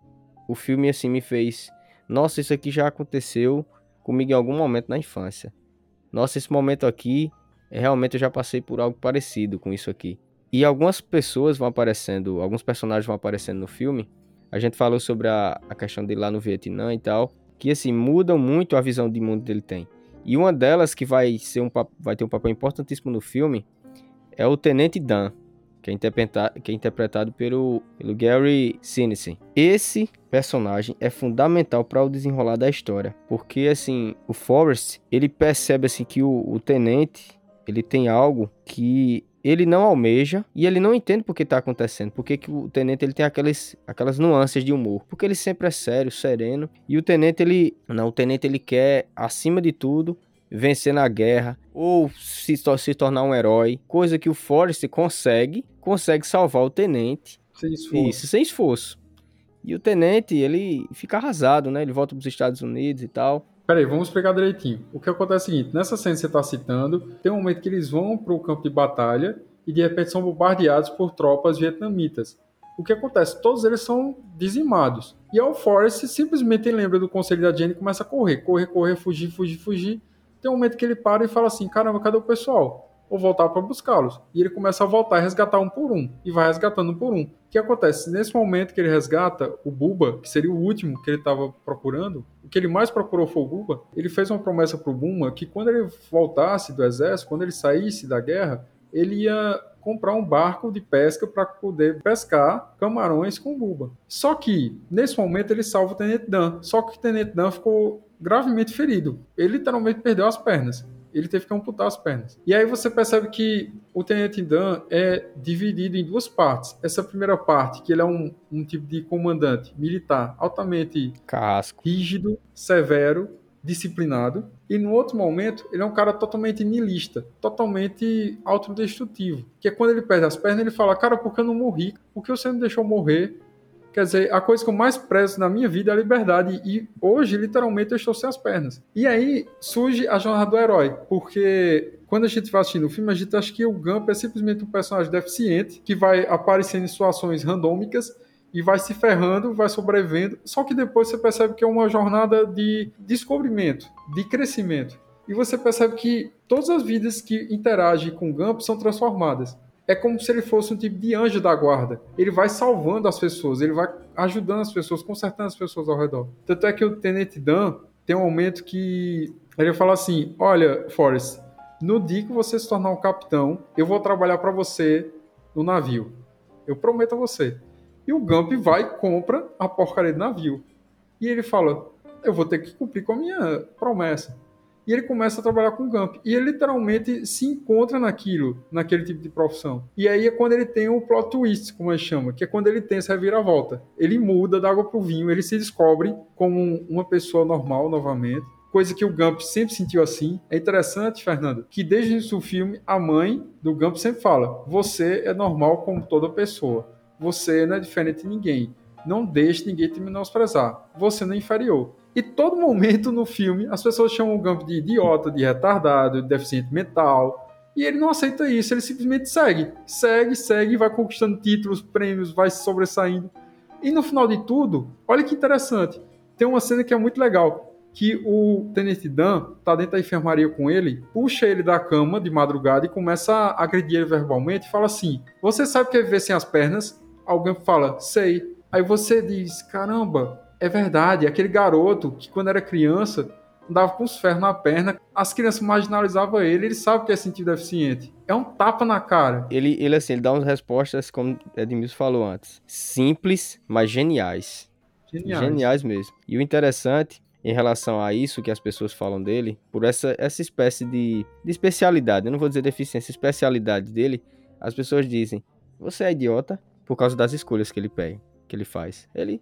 O filme assim me fez, nossa, isso aqui já aconteceu comigo em algum momento na infância. Nossa, esse momento aqui, realmente eu já passei por algo parecido com isso aqui. E algumas pessoas vão aparecendo, alguns personagens vão aparecendo no filme a gente falou sobre a, a questão dele lá no Vietnã e tal, que assim, mudam muito a visão de mundo que ele tem. E uma delas que vai, ser um, vai ter um papel importantíssimo no filme é o Tenente Dan. que é interpretado, que é interpretado pelo, pelo Gary Sinise. Esse personagem é fundamental para o desenrolar da história, porque assim, o Forrest, ele percebe assim que o, o tenente, ele tem algo que ele não almeja e ele não entende por que está acontecendo. Por que, que o tenente ele tem aquelas, aquelas nuances de humor. Porque ele sempre é sério, sereno. E o tenente, ele. Não, o tenente ele quer, acima de tudo, vencer na guerra ou se, se tornar um herói. Coisa que o Forrest consegue. Consegue salvar o tenente. Sem esforço. Isso, sem esforço. E o tenente, ele fica arrasado, né? Ele volta para os Estados Unidos e tal. Peraí, vamos explicar direitinho. O que acontece é o seguinte: nessa cena que você está citando, tem um momento que eles vão para o campo de batalha e de repente são bombardeados por tropas vietnamitas. O que acontece? Todos eles são dizimados. E o Forrest simplesmente lembra do conselho da Jenny e começa a correr, correr, correr, fugir, fugir, fugir. Tem um momento que ele para e fala assim: caramba, cadê o pessoal? Ou voltar para buscá-los. E ele começa a voltar e resgatar um por um. E vai resgatando um por um. O que acontece? Nesse momento que ele resgata o Buba, que seria o último que ele estava procurando, o que ele mais procurou foi o Buba, ele fez uma promessa para o Buma que quando ele voltasse do exército, quando ele saísse da guerra, ele ia comprar um barco de pesca para poder pescar camarões com Buba. Só que, nesse momento, ele salva o Tenente Dan. Só que o Tenente Dan ficou gravemente ferido. Ele literalmente perdeu as pernas ele teve que amputar as pernas. E aí você percebe que o Tenente Dan é dividido em duas partes. Essa primeira parte, que ele é um, um tipo de comandante militar altamente Casco. rígido, severo, disciplinado. E no outro momento, ele é um cara totalmente nihilista, totalmente autodestrutivo. Que é quando ele perde as pernas, ele fala, cara, por que eu não morri? Por que você não deixou morrer? Quer dizer, a coisa que eu mais prezo na minha vida é a liberdade. E hoje, literalmente, eu estou sem as pernas. E aí surge a jornada do herói. Porque quando a gente vai assistindo o filme, a gente acha que o Gump é simplesmente um personagem deficiente que vai aparecendo em situações randômicas e vai se ferrando, vai sobrevivendo. Só que depois você percebe que é uma jornada de descobrimento, de crescimento. E você percebe que todas as vidas que interagem com o Gump são transformadas é como se ele fosse um tipo de anjo da guarda. Ele vai salvando as pessoas, ele vai ajudando as pessoas, consertando as pessoas ao redor. Tanto é que o Tenente Dan tem um momento que ele fala assim: Olha, Forrest, no dia que você se tornar um capitão, eu vou trabalhar para você no navio. Eu prometo a você. E o Gump vai e compra a porcaria do navio. E ele fala: Eu vou ter que cumprir com a minha promessa e ele começa a trabalhar com o Gump. E ele literalmente se encontra naquilo, naquele tipo de profissão. E aí é quando ele tem o plot twist, como a gente chama, que é quando ele tem essa reviravolta. Ele muda da água pro vinho, ele se descobre como uma pessoa normal novamente. Coisa que o Gump sempre sentiu assim. É interessante, Fernando, que desde o início do filme, a mãe do Gump sempre fala: Você é normal como toda pessoa. Você não é diferente de ninguém. Não deixe ninguém te menosprezar. Você não é inferior. E todo momento no filme as pessoas chamam o Gump de idiota, de retardado, de deficiente mental. E ele não aceita isso, ele simplesmente segue. Segue, segue, vai conquistando títulos, prêmios, vai se sobressaindo. E no final de tudo, olha que interessante. Tem uma cena que é muito legal. Que o Tenente Dan tá dentro da enfermaria com ele, puxa ele da cama de madrugada e começa a agredir ele verbalmente e fala assim: Você sabe o que é viver sem as pernas? Alguém fala, sei. Aí você diz: Caramba, é verdade, aquele garoto que quando era criança andava com os ferros na perna, as crianças marginalizavam ele, ele sabe que é sentido deficiente. É um tapa na cara. Ele, ele assim, ele dá umas respostas, como Edmilson falou antes, simples, mas geniais. Geniais. Geniais mesmo. E o interessante em relação a isso que as pessoas falam dele, por essa, essa espécie de, de especialidade, eu não vou dizer deficiência, especialidade dele, as pessoas dizem, você é idiota por causa das escolhas que ele pega, que ele faz. Ele,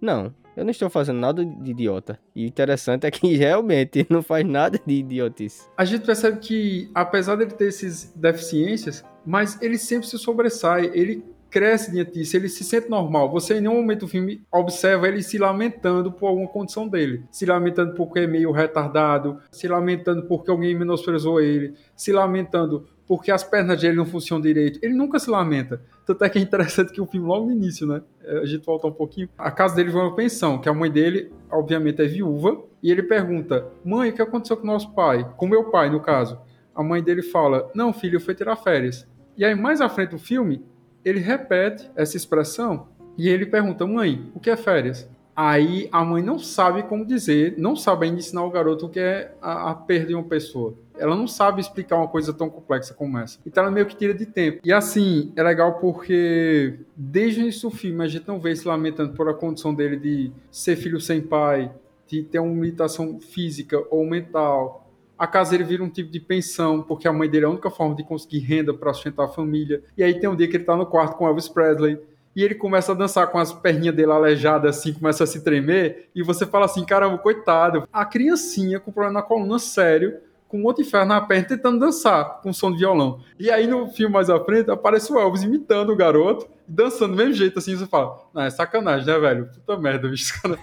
não, eu não estou fazendo nada de idiota. E interessante é que realmente não faz nada de idiotice. A gente percebe que, apesar dele ter essas deficiências, mas ele sempre se sobressai, ele cresce diante disso, ele se sente normal. Você em nenhum momento do filme observa ele se lamentando por alguma condição dele. Se lamentando porque é meio retardado, se lamentando porque alguém menosprezou ele, se lamentando porque as pernas dele não funcionam direito. Ele nunca se lamenta. Tanto é que é interessante que o filme, logo no início, né? É, a gente volta um pouquinho. A casa dele foi uma pensão, que a mãe dele, obviamente, é viúva. E ele pergunta: Mãe, o que aconteceu com nosso pai? Com meu pai, no caso. A mãe dele fala: Não, filho, fui tirar férias. E aí, mais à frente do filme, ele repete essa expressão e ele pergunta: Mãe, o que é férias? Aí a mãe não sabe como dizer, não sabe ainda ensinar o garoto o que é a, a perda de uma pessoa. Ela não sabe explicar uma coisa tão complexa como essa. Então ela meio que tira de tempo. E assim, é legal porque desde o início do filme a gente não vê se lamentando por a condição dele de ser filho sem pai, de ter uma limitação física ou mental. A casa ele vira um tipo de pensão, porque a mãe dele é a única forma de conseguir renda para sustentar a família. E aí tem um dia que ele tá no quarto com Elvis Presley e ele começa a dançar com as perninhas dele aleijadas, assim, começa a se tremer, e você fala assim, caramba, coitado. A criancinha com problema na coluna sério, com um monte de ferro na perna, tentando dançar com som de violão. E aí no filme mais à frente, aparece o Elvis imitando o garoto, dançando do mesmo jeito, assim, você fala, não, é sacanagem, né, velho? Puta merda, bicho. Cara,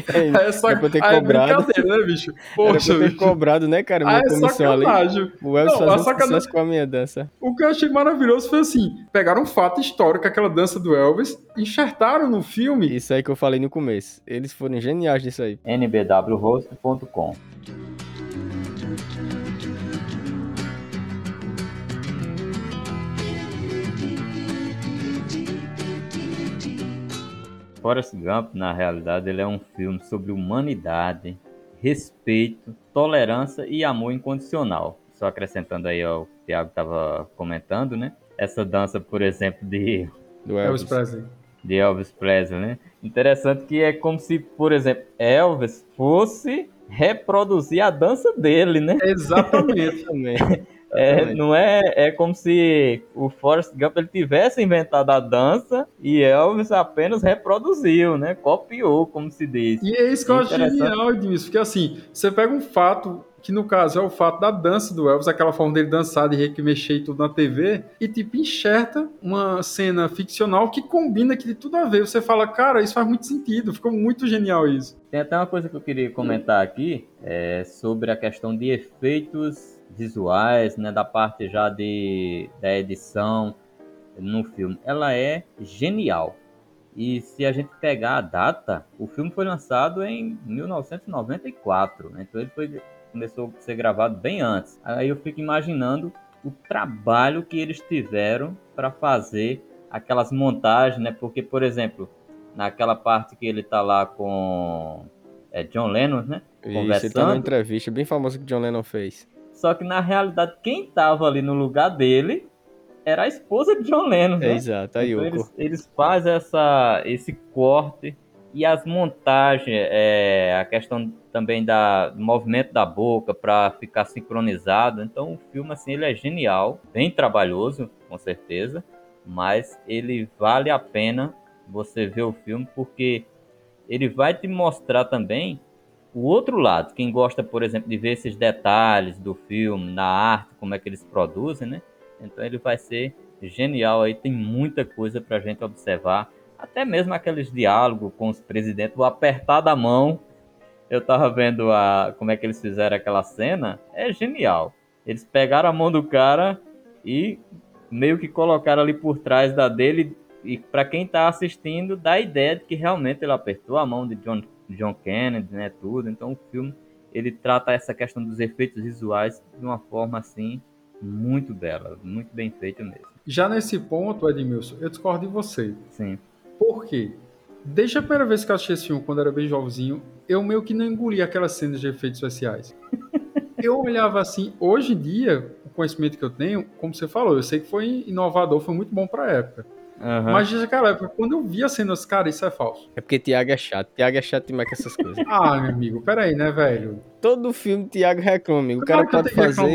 cara, é, é, sac... ter ah, é brincadeira, né, bicho? Poxa, ter bicho. cobrado, né, cara, minha ah, é comissão sacanagem. ali. O Elvis não, fazendo sacanagem... com a minha dança. O que eu achei maravilhoso foi assim, pegaram um fato histórico, aquela dança do Elvis, enxertaram no filme. Isso aí que eu falei no começo. Eles foram geniais nisso aí. nbwhost.com Forrest Gump, na realidade, ele é um filme sobre humanidade, respeito, tolerância e amor incondicional. Só acrescentando aí ao que o Thiago estava comentando, né? Essa dança, por exemplo, de do Elvis, Elvis Presley. De Elvis Presley, né? Interessante que é como se, por exemplo, Elvis fosse reproduzir a dança dele, né? Exatamente. É, não é, é como se o Forrest Gump ele tivesse inventado a dança e Elvis apenas reproduziu, né? Copiou, como se diz. E é isso que eu acho genial, Edmilson, porque assim, você pega um fato que no caso é o fato da dança do Elvis, aquela forma dele dançar, de mexer e tudo na TV, e tipo, enxerta uma cena ficcional que combina, que tem tudo a ver. Você fala, cara, isso faz muito sentido, ficou muito genial isso. Tem até uma coisa que eu queria comentar aqui, é sobre a questão de efeitos visuais, né, da parte já de, da edição no filme, ela é genial. E se a gente pegar a data, o filme foi lançado em 1994, né? então ele foi, começou a ser gravado bem antes. Aí eu fico imaginando o trabalho que eles tiveram para fazer aquelas montagens, né? Porque, por exemplo, naquela parte que ele tá lá com é, John Lennon, né? Isso, Conversando. ele tá numa entrevista bem famosa que John Lennon fez. Só que na realidade, quem tava ali no lugar dele era a esposa de John Lennon. Né? É, exato, a então, eles, eles, fazem essa, esse corte e as montagens, é, a questão também da, do movimento da boca para ficar sincronizado. Então o filme assim ele é genial, bem trabalhoso, com certeza, mas ele vale a pena você ver o filme porque ele vai te mostrar também o outro lado, quem gosta, por exemplo, de ver esses detalhes do filme, na arte, como é que eles produzem, né? Então ele vai ser genial aí, tem muita coisa pra gente observar. Até mesmo aqueles diálogos com os presidentes, o apertar da mão. Eu tava vendo a, como é que eles fizeram aquela cena, é genial. Eles pegaram a mão do cara e meio que colocaram ali por trás da dele e para quem tá assistindo dá a ideia de que realmente ele apertou a mão de John John Kennedy, né, tudo. Então o filme ele trata essa questão dos efeitos visuais de uma forma assim muito bela, muito bem feita mesmo. Já nesse ponto, Edmilson, eu discordo de você. Sim. Por quê? Desde a primeira vez que eu assisti esse filme, quando era bem jovemzinho, eu meio que não engoli aquelas cenas de efeitos especiais. eu olhava assim, hoje em dia, o conhecimento que eu tenho, como você falou, eu sei que foi inovador, foi muito bom para a época. Uhum. Mas naquela época, quando eu vi a cena, cara, isso é falso. É porque Tiago é chato. Tiago é chato demais com essas coisas. ah, meu amigo, peraí, né, velho? Todo filme Tiago reclama, amigo. O cara pode fazer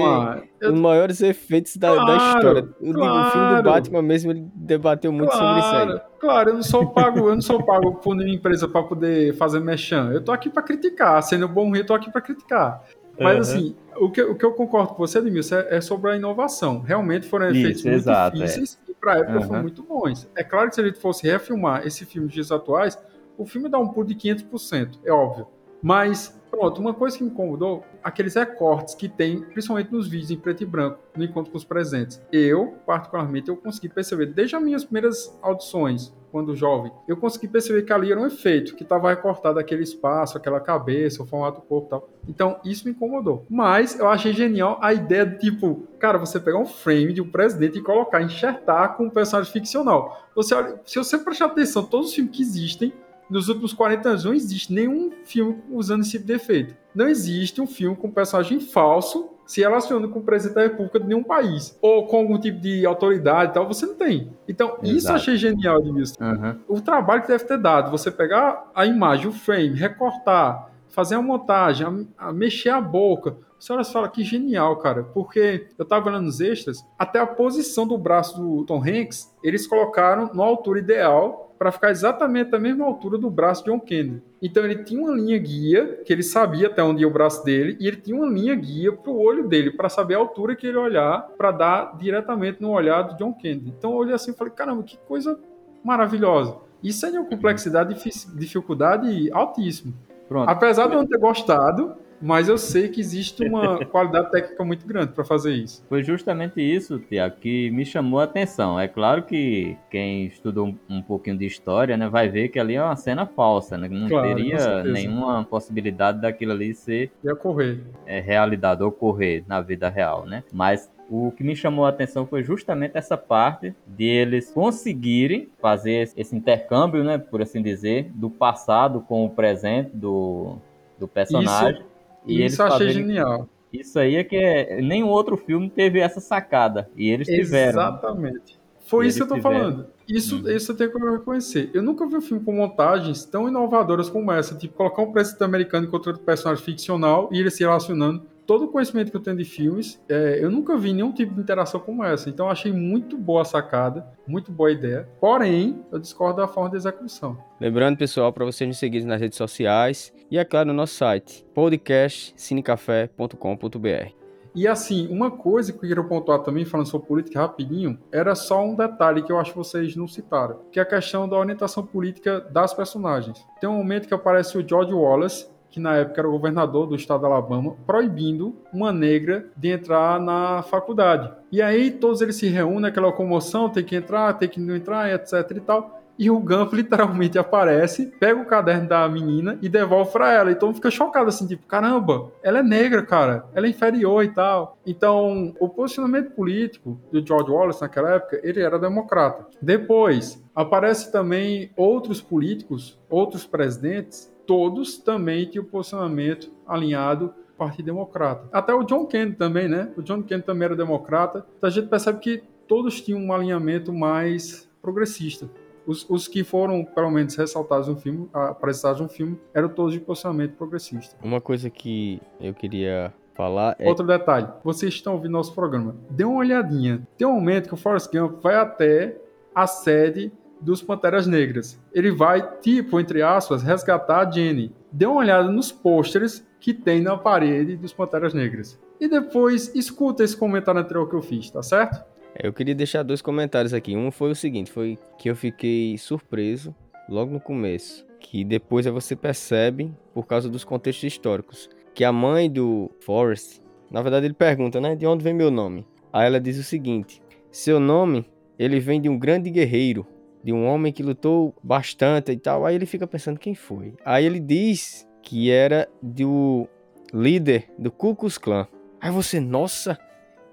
eu... os maiores efeitos da, claro, da história. O, claro. o, filme do Batman mesmo, ele debateu muito claro, sobre isso aí. Claro, eu não sou pago, eu não sou pago por nenhuma empresa para poder fazer mexão. Eu tô aqui para criticar. Sendo bom ou ruim, eu tô aqui para criticar. Mas uhum. assim, o que, o que eu concordo com você, Edmilson, é, é sobre a inovação. Realmente foram efeitos Isso, muito exato, é. difíceis é. E para a época uhum. foram muito bons. É claro que se a gente fosse refilmar esse filme de dias atuais, o filme dá um pulo de 500%, é óbvio. Mas Pronto, uma coisa que me incomodou, aqueles recortes que tem, principalmente nos vídeos em preto e branco, no encontro com os presentes. Eu, particularmente, eu consegui perceber, desde as minhas primeiras audições, quando jovem, eu consegui perceber que ali era um efeito, que estava recortado aquele espaço, aquela cabeça, o formato do corpo e tal. Então, isso me incomodou. Mas eu achei genial a ideia de, tipo, cara, você pegar um frame de um presidente e colocar, enxertar com um personagem ficcional. Você se você prestar atenção, todos os filmes que existem, nos últimos 40 anos não existe nenhum filme usando esse tipo de efeito. Não existe um filme com um personagem falso se relacionando com o presidente da república de nenhum país. Ou com algum tipo de autoridade e tal, você não tem. Então, Exato. isso eu achei genial de Wilson. Uhum. O trabalho que deve ter dado, você pegar a imagem, o frame, recortar, fazer a montagem, a, a mexer a boca. Você olha fala que genial, cara. Porque eu tava olhando nos extras, até a posição do braço do Tom Hanks, eles colocaram na altura ideal para ficar exatamente da mesma altura do braço de John Kennedy. Então ele tinha uma linha guia, que ele sabia até onde ia o braço dele, e ele tinha uma linha guia para o olho dele, para saber a altura que ele olhar, para dar diretamente no olhar do John Kennedy. Então eu olhei assim e falei, caramba, que coisa maravilhosa. Isso é de uma complexidade dificuldade altíssima. Pronto. Apesar de eu não ter gostado, mas eu sei que existe uma qualidade técnica muito grande para fazer isso. Foi justamente isso, Tiago, que me chamou a atenção. É claro que quem estudou um, pouquinho de história, né, vai ver que ali é uma cena falsa, né? Não claro, teria nenhuma possibilidade daquilo ali ser Ia ocorrer. É, realidade, ocorrer na vida real, né? Mas o que me chamou a atenção foi justamente essa parte de eles conseguirem fazer esse intercâmbio, né, por assim dizer, do passado com o presente do, do personagem. Isso e isso eu achei genial. Isso aí é que é, nenhum outro filme teve essa sacada. E eles tiveram. Exatamente. Foi e isso que eu tô tiveram. falando. Isso, uhum. isso eu tenho que reconhecer. Eu nunca vi um filme com montagens tão inovadoras como essa. Tipo, colocar um presidente americano contra outro personagem ficcional e ele se relacionando todo o conhecimento que eu tenho de filmes, é, eu nunca vi nenhum tipo de interação como essa. Então, achei muito boa a sacada, muito boa a ideia. Porém, eu discordo da forma de execução. Lembrando, pessoal, para vocês nos seguirem nas redes sociais e, é claro, no nosso site, podcastcinecafé.com.br. E assim, uma coisa que eu queria pontuar também, falando sobre política rapidinho, era só um detalhe que eu acho que vocês não citaram, que é a questão da orientação política das personagens. Tem um momento que aparece o George Wallace, que na época era governador do estado de Alabama, proibindo uma negra de entrar na faculdade. E aí todos eles se reúnem, aquela comoção, tem que entrar, tem que não entrar, etc e tal. E o Gump literalmente aparece, pega o caderno da menina e devolve para ela. Então fica chocado assim, tipo, caramba, ela é negra, cara, ela é inferior e tal. Então, o posicionamento político do George Wallace naquela época, ele era democrata. Depois, aparece também outros políticos, outros presidentes todos também tinham posicionamento alinhado Partido Democrata. Até o John Kennedy também, né? O John Kennedy também era democrata. Então a gente percebe que todos tinham um alinhamento mais progressista. Os, os, que foram, pelo menos, ressaltados no filme, apresentados no filme, eram todos de posicionamento progressista. Uma coisa que eu queria falar é... Outro detalhe, vocês estão ouvindo nosso programa, dê uma olhadinha. Tem um momento que o Forrest Gump vai até a sede dos Panteras Negras. Ele vai, tipo, entre aspas, resgatar a Jenny. Dê uma olhada nos pôsteres que tem na parede dos Panteras Negras. E depois escuta esse comentário anterior que eu fiz, tá certo? É, eu queria deixar dois comentários aqui. Um foi o seguinte, foi que eu fiquei surpreso logo no começo, que depois você percebe, por causa dos contextos históricos, que a mãe do Forrest, na verdade ele pergunta, né, de onde vem meu nome? Aí ela diz o seguinte: "Seu nome, ele vem de um grande guerreiro, de um homem que lutou bastante e tal. Aí ele fica pensando quem foi. Aí ele diz que era do líder do Ku Klux Klan. Aí você, nossa,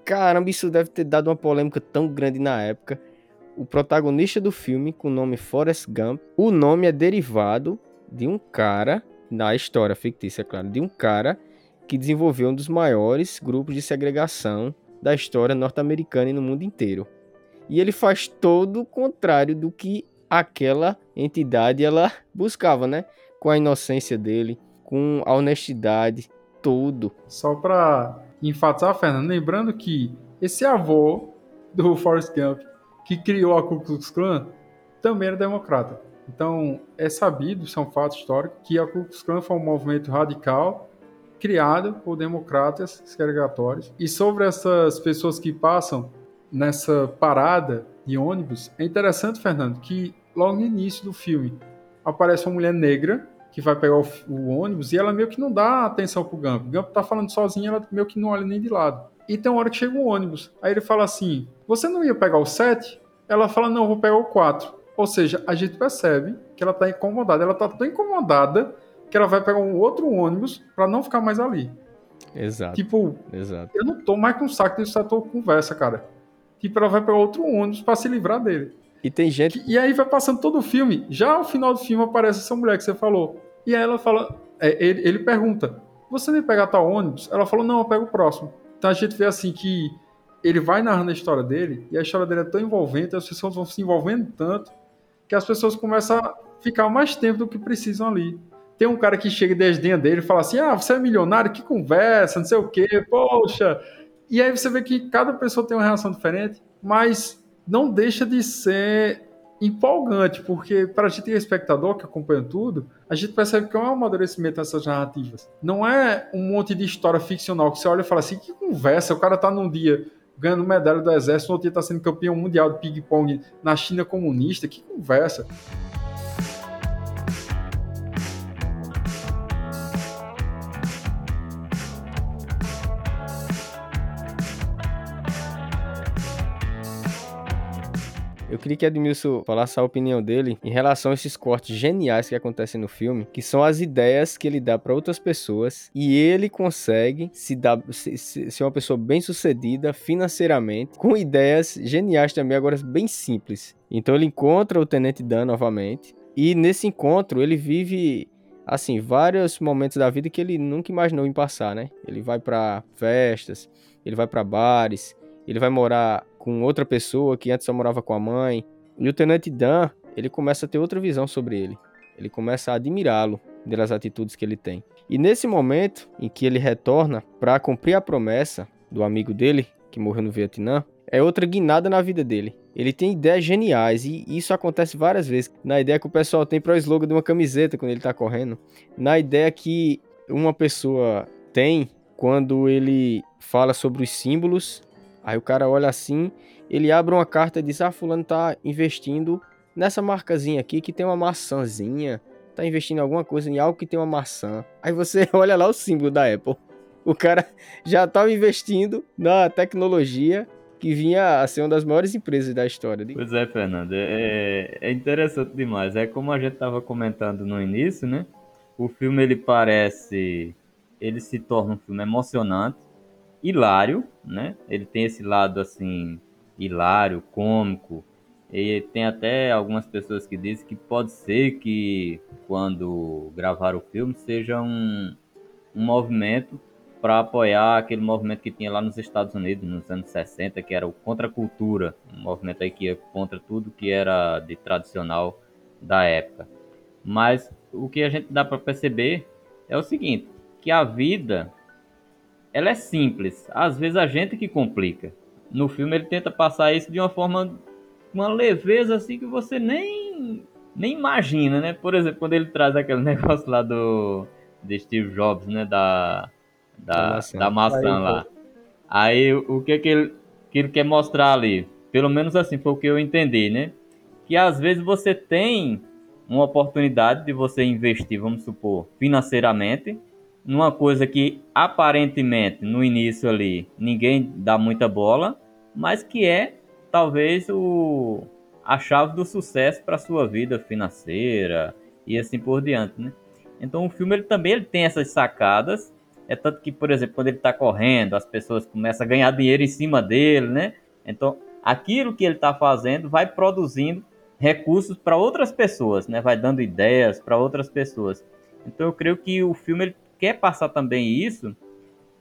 caramba, isso deve ter dado uma polêmica tão grande na época. O protagonista do filme, com o nome Forrest Gump, o nome é derivado de um cara, na história fictícia, é claro, de um cara que desenvolveu um dos maiores grupos de segregação da história norte-americana e no mundo inteiro. E ele faz todo o contrário do que aquela entidade ela buscava, né? Com a inocência dele, com a honestidade, tudo. Só para enfatizar, Fernando, lembrando que esse avô do Forrest Gump, que criou a Ku Klux Klan, também era democrata. Então, é sabido, isso é um fato histórico, que a Ku Klux Klan foi um movimento radical criado por democratas segregatórios. E sobre essas pessoas que passam nessa parada de ônibus, é interessante, Fernando, que logo no início do filme aparece uma mulher negra que vai pegar o, o ônibus e ela meio que não dá atenção pro Gump. O Gump tá falando sozinho, ela meio que não olha nem de lado. E tem uma hora que chega o ônibus. Aí ele fala assim: Você não ia pegar o 7? Ela fala: Não, vou pegar o 4. Ou seja, a gente percebe que ela tá incomodada. Ela tá tão incomodada que ela vai pegar um outro ônibus para não ficar mais ali. Exato. Tipo, Exato. eu não tô mais com saco desse setor conversa, cara. Tipo, ela vai pegar outro ônibus para se livrar dele. E tem gente. E aí vai passando todo o filme. Já ao final do filme aparece essa mulher que você falou. E aí ela fala. É, ele, ele pergunta: Você nem pegar tal ônibus? Ela falou: Não, eu pego o próximo. Então a gente vê assim que ele vai narrando a história dele. E a história dele é tão envolvente, as pessoas vão se envolvendo tanto. Que as pessoas começam a ficar mais tempo do que precisam ali. Tem um cara que chega e desdenha dele e fala assim: Ah, você é milionário? Que conversa, não sei o quê, poxa. E aí você vê que cada pessoa tem uma reação diferente, mas não deixa de ser empolgante, porque para a gente, espectador que acompanha tudo, a gente percebe que é um amadurecimento dessas narrativas. Não é um monte de história ficcional que você olha e fala assim: que conversa, o cara tá num dia ganhando medalha do exército, no outro dia tá sendo campeão mundial de ping-pong na China comunista, que conversa. Eu queria que Edmilson falasse a opinião dele em relação a esses cortes geniais que acontecem no filme, que são as ideias que ele dá para outras pessoas e ele consegue se dar se, se, ser uma pessoa bem sucedida financeiramente, com ideias geniais também, agora bem simples. Então ele encontra o Tenente Dan novamente e nesse encontro ele vive assim vários momentos da vida que ele nunca imaginou em passar, né? Ele vai para festas, ele vai para bares, ele vai morar com outra pessoa que antes só morava com a mãe. E o Tenente Dan, ele começa a ter outra visão sobre ele. Ele começa a admirá-lo pelas atitudes que ele tem. E nesse momento em que ele retorna para cumprir a promessa do amigo dele, que morreu no Vietnã, é outra guinada na vida dele. Ele tem ideias geniais e isso acontece várias vezes. Na ideia que o pessoal tem para o slogan de uma camiseta quando ele está correndo, na ideia que uma pessoa tem quando ele fala sobre os símbolos Aí o cara olha assim, ele abre uma carta e diz: Ah, fulano tá investindo nessa marcazinha aqui que tem uma maçãzinha. Tá investindo em alguma coisa em algo que tem uma maçã. Aí você olha lá o símbolo da Apple. O cara já estava investindo na tecnologia que vinha a ser uma das maiores empresas da história. Pois é, Fernando. É, é interessante demais. É como a gente estava comentando no início, né? O filme ele parece. Ele se torna um filme emocionante hilário, né? Ele tem esse lado assim hilário, cômico. E tem até algumas pessoas que dizem que pode ser que quando gravar o filme seja um, um movimento para apoiar aquele movimento que tinha lá nos Estados Unidos nos anos 60, que era o contra cultura, um movimento aí que ia contra tudo que era de tradicional da época. Mas o que a gente dá para perceber é o seguinte, que a vida ela é simples. Às vezes a gente que complica. No filme ele tenta passar isso de uma forma, uma leveza assim que você nem nem imagina, né? Por exemplo, quando ele traz aquele negócio lá do de Steve Jobs, né? Da da, maçã, da maçã lá. Aí o que que ele, que ele quer mostrar ali? Pelo menos assim foi o que eu entendi, né? Que às vezes você tem uma oportunidade de você investir, vamos supor, financeiramente, numa coisa que aparentemente no início ali ninguém dá muita bola, mas que é talvez o a chave do sucesso para sua vida financeira e assim por diante, né? Então o filme ele também ele tem essas sacadas, é tanto que, por exemplo, quando ele está correndo, as pessoas começam a ganhar dinheiro em cima dele, né? Então aquilo que ele está fazendo vai produzindo recursos para outras pessoas, né? Vai dando ideias para outras pessoas. Então eu creio que o filme ele quer passar também isso,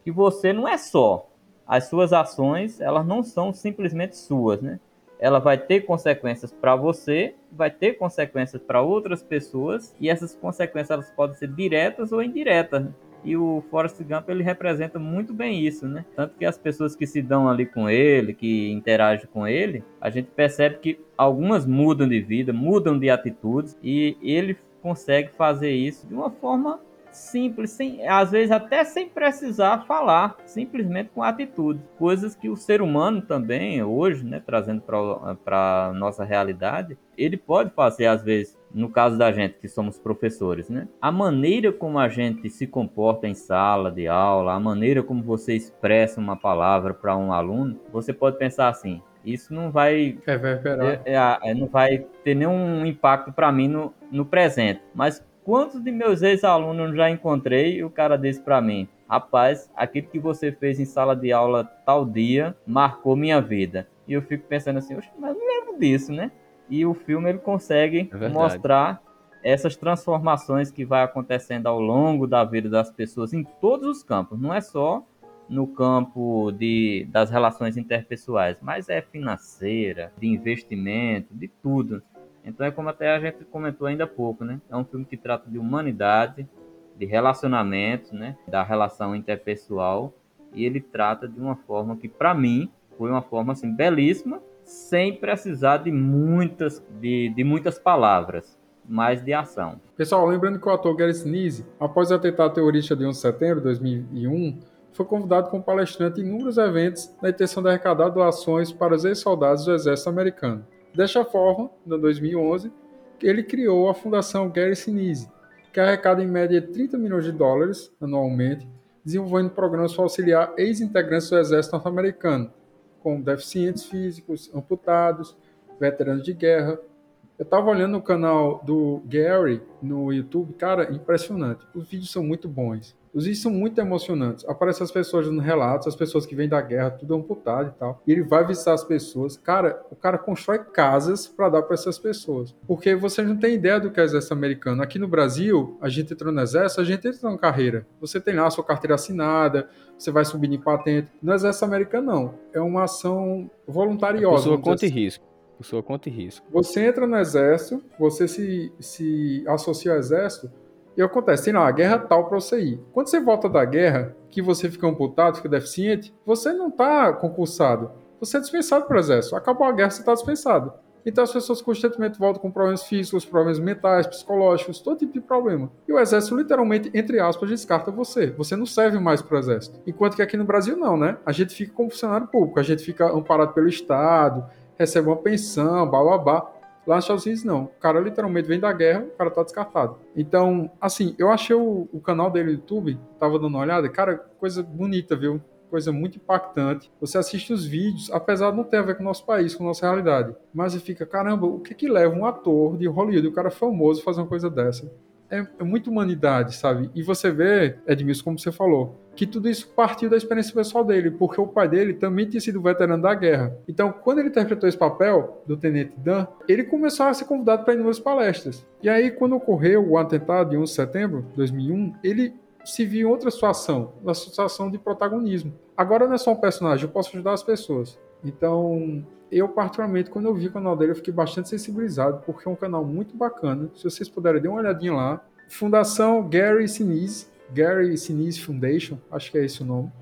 que você não é só. As suas ações, elas não são simplesmente suas, né? Ela vai ter consequências para você, vai ter consequências para outras pessoas, e essas consequências elas podem ser diretas ou indiretas. Né? E o Forrest Gump ele representa muito bem isso, né? Tanto que as pessoas que se dão ali com ele, que interagem com ele, a gente percebe que algumas mudam de vida, mudam de atitudes, e ele consegue fazer isso de uma forma simples, sem, às vezes até sem precisar falar, simplesmente com atitude. Coisas que o ser humano também, hoje, né, trazendo para a nossa realidade, ele pode fazer às vezes, no caso da gente que somos professores, né? A maneira como a gente se comporta em sala de aula, a maneira como você expressa uma palavra para um aluno, você pode pensar assim, isso não vai, é, é, é, é, não vai ter nenhum impacto para mim no, no presente. Mas Quantos de meus ex-alunos já encontrei e o cara disse para mim: Rapaz, aquilo que você fez em sala de aula tal dia marcou minha vida. E eu fico pensando assim: mas não lembro disso, né? e o filme ele consegue É mostrar essas transformações que vai acontecendo ao longo da vida das pessoas em todos os campos, não é só no campo de, das relações interpessoais, mas é financeira, de investimento, de tudo. Então é como até a gente comentou ainda há pouco, né? É um filme que trata de humanidade, de relacionamentos, né? Da relação interpessoal e ele trata de uma forma que para mim foi uma forma assim belíssima, sem precisar de muitas de, de muitas palavras, mas de ação. Pessoal, lembrando que o ator Gary Sinise, após o atentado terrorista de 11 de setembro de 2001, foi convidado como palestrante em inúmeros eventos na intenção de arrecadar doações para os ex-soldados do exército americano. Desta forma, em 2011, ele criou a Fundação Gary Sinise, que arrecada em média 30 milhões de dólares anualmente, desenvolvendo programas para auxiliar ex-integrantes do exército norte-americano, como deficientes físicos, amputados, veteranos de guerra. Eu tava olhando o canal do Gary no YouTube, cara, impressionante. Os vídeos são muito bons. Os vídeos são muito emocionantes. Aparecem as pessoas dando relatos, as pessoas que vêm da guerra, tudo amputado e tal. E ele vai visitar as pessoas. Cara, o cara constrói casas para dar para essas pessoas. Porque você não tem ideia do que é o exército americano. Aqui no Brasil, a gente entrou no exército, a gente entra na carreira. Você tem lá a sua carteira assinada, você vai subindo em patente. No exército americano, não. É uma ação voluntariosa. Dizer conta e assim. risco. Por sua conta e risco. Você entra no exército, você se, se associa ao exército, e acontece, tem lá, a guerra tal pra você ir. Quando você volta da guerra, que você fica amputado, fica deficiente, você não tá concursado. Você é dispensado pro exército. Acabou a guerra, você tá dispensado. Então as pessoas constantemente voltam com problemas físicos, problemas mentais, psicológicos, todo tipo de problema. E o exército literalmente, entre aspas, descarta você. Você não serve mais pro exército. Enquanto que aqui no Brasil não, né? A gente fica como funcionário público, a gente fica amparado pelo Estado, recebe uma pensão, bababá. Lá nos Estados Unidos, não. O cara literalmente vem da guerra, o cara tá descartado. Então, assim, eu achei o, o canal dele no YouTube, tava dando uma olhada, cara, coisa bonita, viu? Coisa muito impactante. Você assiste os vídeos, apesar de não ter a ver com o nosso país, com a nossa realidade. Mas você fica, caramba, o que que leva um ator de Hollywood, um cara famoso, a fazer uma coisa dessa? É, é muita humanidade, sabe? E você vê, Edmilson, como você falou, que tudo isso partiu da experiência pessoal dele, porque o pai dele também tinha sido veterano da guerra. Então, quando ele interpretou esse papel do Tenente Dan, ele começou a ser convidado para inúmeras palestras. E aí, quando ocorreu o atentado de 11 de setembro de 2001, ele se viu em outra situação, na situação de protagonismo. Agora não é só um personagem, eu posso ajudar as pessoas. Então, eu particularmente, quando eu vi o canal dele, eu fiquei bastante sensibilizado, porque é um canal muito bacana. Se vocês puderem, dê uma olhadinha lá. Fundação Gary Sinise, Gary Sinise Foundation, acho que é esse o nome.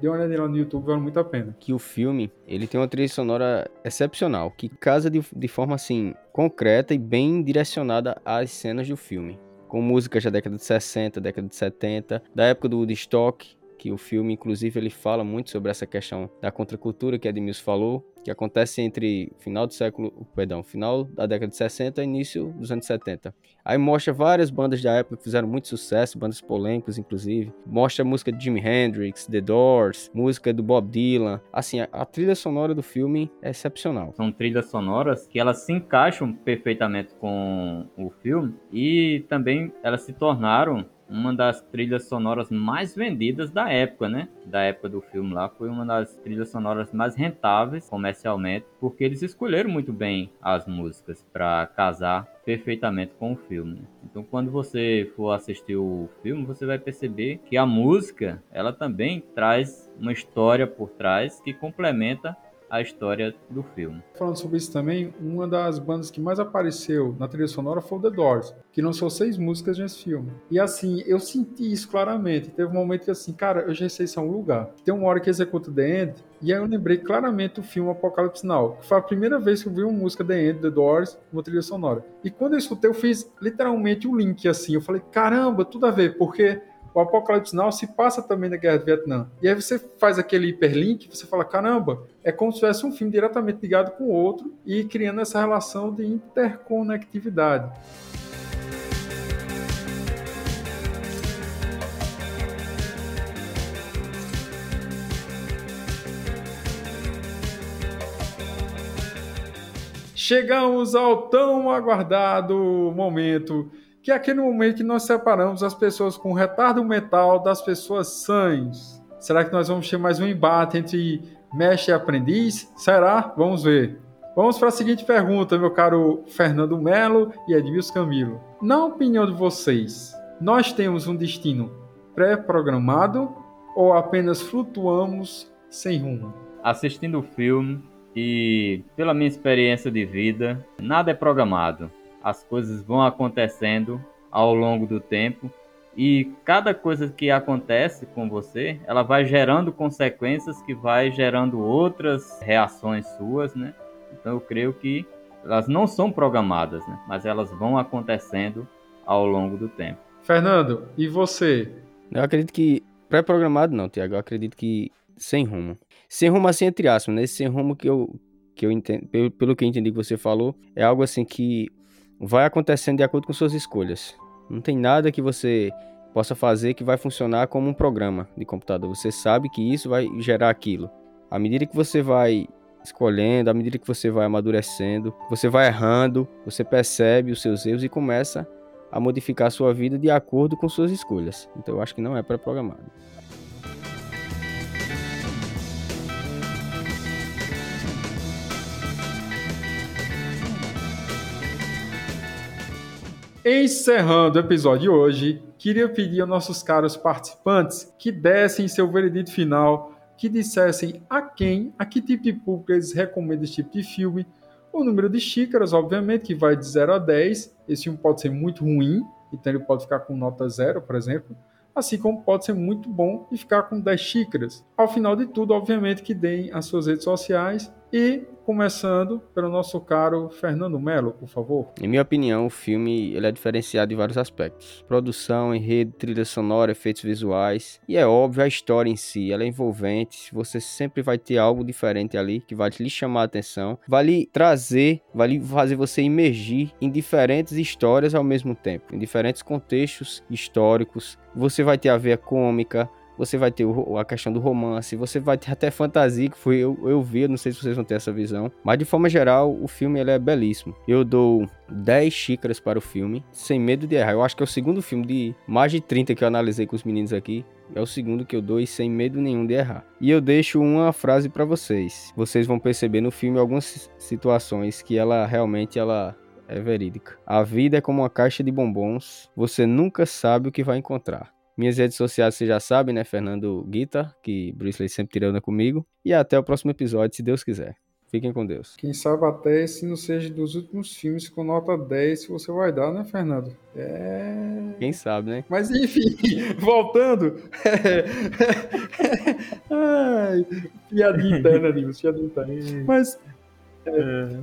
Dê uma olhadinha lá no YouTube, vale muito a pena. que o filme ele tem uma trilha sonora excepcional, que casa de, de forma assim concreta e bem direcionada às cenas do filme, com músicas da década de 60, década de 70, da época do Woodstock, que o filme inclusive ele fala muito sobre essa questão da contracultura que Edmilson falou, que acontece entre final do século, perdão, final da década de 60 e início dos anos 70. Aí mostra várias bandas da época que fizeram muito sucesso, bandas polêmicas inclusive. Mostra a música de Jimi Hendrix, The Doors, música do Bob Dylan. Assim, a, a trilha sonora do filme é excepcional. São trilhas sonoras que elas se encaixam perfeitamente com o filme e também elas se tornaram uma das trilhas sonoras mais vendidas da época, né? Da época do filme lá, foi uma das trilhas sonoras mais rentáveis comercialmente, porque eles escolheram muito bem as músicas para casar perfeitamente com o filme. né? Então, quando você for assistir o filme, você vai perceber que a música, ela também traz uma história por trás que complementa a história do filme. Falando sobre isso também, uma das bandas que mais apareceu na trilha sonora foi o The Doors, que lançou seis músicas nesse filme. E assim, eu senti isso claramente. Teve um momento que assim, cara, eu já sei se é um lugar. Tem uma hora que executa The End, e aí eu lembrei claramente do filme Apocalipse Now, que foi a primeira vez que eu vi uma música The End, The Doors, uma trilha sonora. E quando eu escutei, eu fiz literalmente o link assim. Eu falei, caramba, tudo a ver, porque o Apocalipse Now se passa também na Guerra do Vietnã. E aí você faz aquele hiperlink, você fala, caramba, é como se tivesse um filme diretamente ligado com o outro e criando essa relação de interconectividade. Chegamos ao tão aguardado momento, que é aquele momento que nós separamos as pessoas com retardo mental das pessoas sãs. Será que nós vamos ter mais um embate entre mestre e aprendiz? Será? Vamos ver. Vamos para a seguinte pergunta, meu caro Fernando Melo e Edmilson Camilo. Na opinião de vocês, nós temos um destino pré-programado ou apenas flutuamos sem rumo? Assistindo o filme e pela minha experiência de vida, nada é programado. As coisas vão acontecendo ao longo do tempo e cada coisa que acontece com você, ela vai gerando consequências que vai gerando outras reações suas, né? Então eu creio que elas não são programadas, né? Mas elas vão acontecendo ao longo do tempo. Fernando, e você? Eu acredito que pré-programado não, Tiago. Eu acredito que sem rumo. Sem rumo assim entre aspas, né? sem rumo que eu que eu entendo, pelo, pelo que eu entendi que você falou, é algo assim que vai acontecendo de acordo com suas escolhas. Não tem nada que você possa fazer que vai funcionar como um programa de computador. Você sabe que isso vai gerar aquilo. À medida que você vai escolhendo, à medida que você vai amadurecendo, você vai errando, você percebe os seus erros e começa a modificar a sua vida de acordo com suas escolhas. Então eu acho que não é pré-programado. Encerrando o episódio de hoje, queria pedir aos nossos caros participantes que dessem seu veredito final, que dissessem a quem, a que tipo de público eles recomendam esse tipo de filme, o número de xícaras, obviamente, que vai de 0 a 10. Esse filme pode ser muito ruim, então ele pode ficar com nota 0, por exemplo. Assim como pode ser muito bom e ficar com 10 xícaras. Ao final de tudo, obviamente, que deem as suas redes sociais e começando pelo nosso caro Fernando Melo, por favor. Em minha opinião, o filme ele é diferenciado em vários aspectos: produção, enredo, trilha sonora, efeitos visuais e é óbvio a história em si. Ela é envolvente. Você sempre vai ter algo diferente ali que vai lhe chamar a atenção, vai lhe trazer, vai lhe fazer você imergir em diferentes histórias ao mesmo tempo, em diferentes contextos históricos. Você vai ter a veia cômica, você vai ter o, a questão do romance, você vai ter até fantasia, que foi eu, eu vi, não sei se vocês vão ter essa visão. Mas de forma geral, o filme ele é belíssimo. Eu dou 10 xícaras para o filme, sem medo de errar. Eu acho que é o segundo filme de mais de 30 que eu analisei com os meninos aqui. É o segundo que eu dou e sem medo nenhum de errar. E eu deixo uma frase para vocês. Vocês vão perceber no filme algumas situações que ela realmente ela é verídica. A vida é como uma caixa de bombons, você nunca sabe o que vai encontrar. Minhas redes sociais você já sabe, né? Fernando Guita, que Bruce Lee sempre tirando comigo. E até o próximo episódio, se Deus quiser. Fiquem com Deus. Quem sabe até esse não seja dos últimos filmes com nota 10 que você vai dar, né, Fernando? É. Quem sabe, né? Mas enfim, voltando. Ai, piadinha interna, Edmilson, piadinha interna. Mas. É,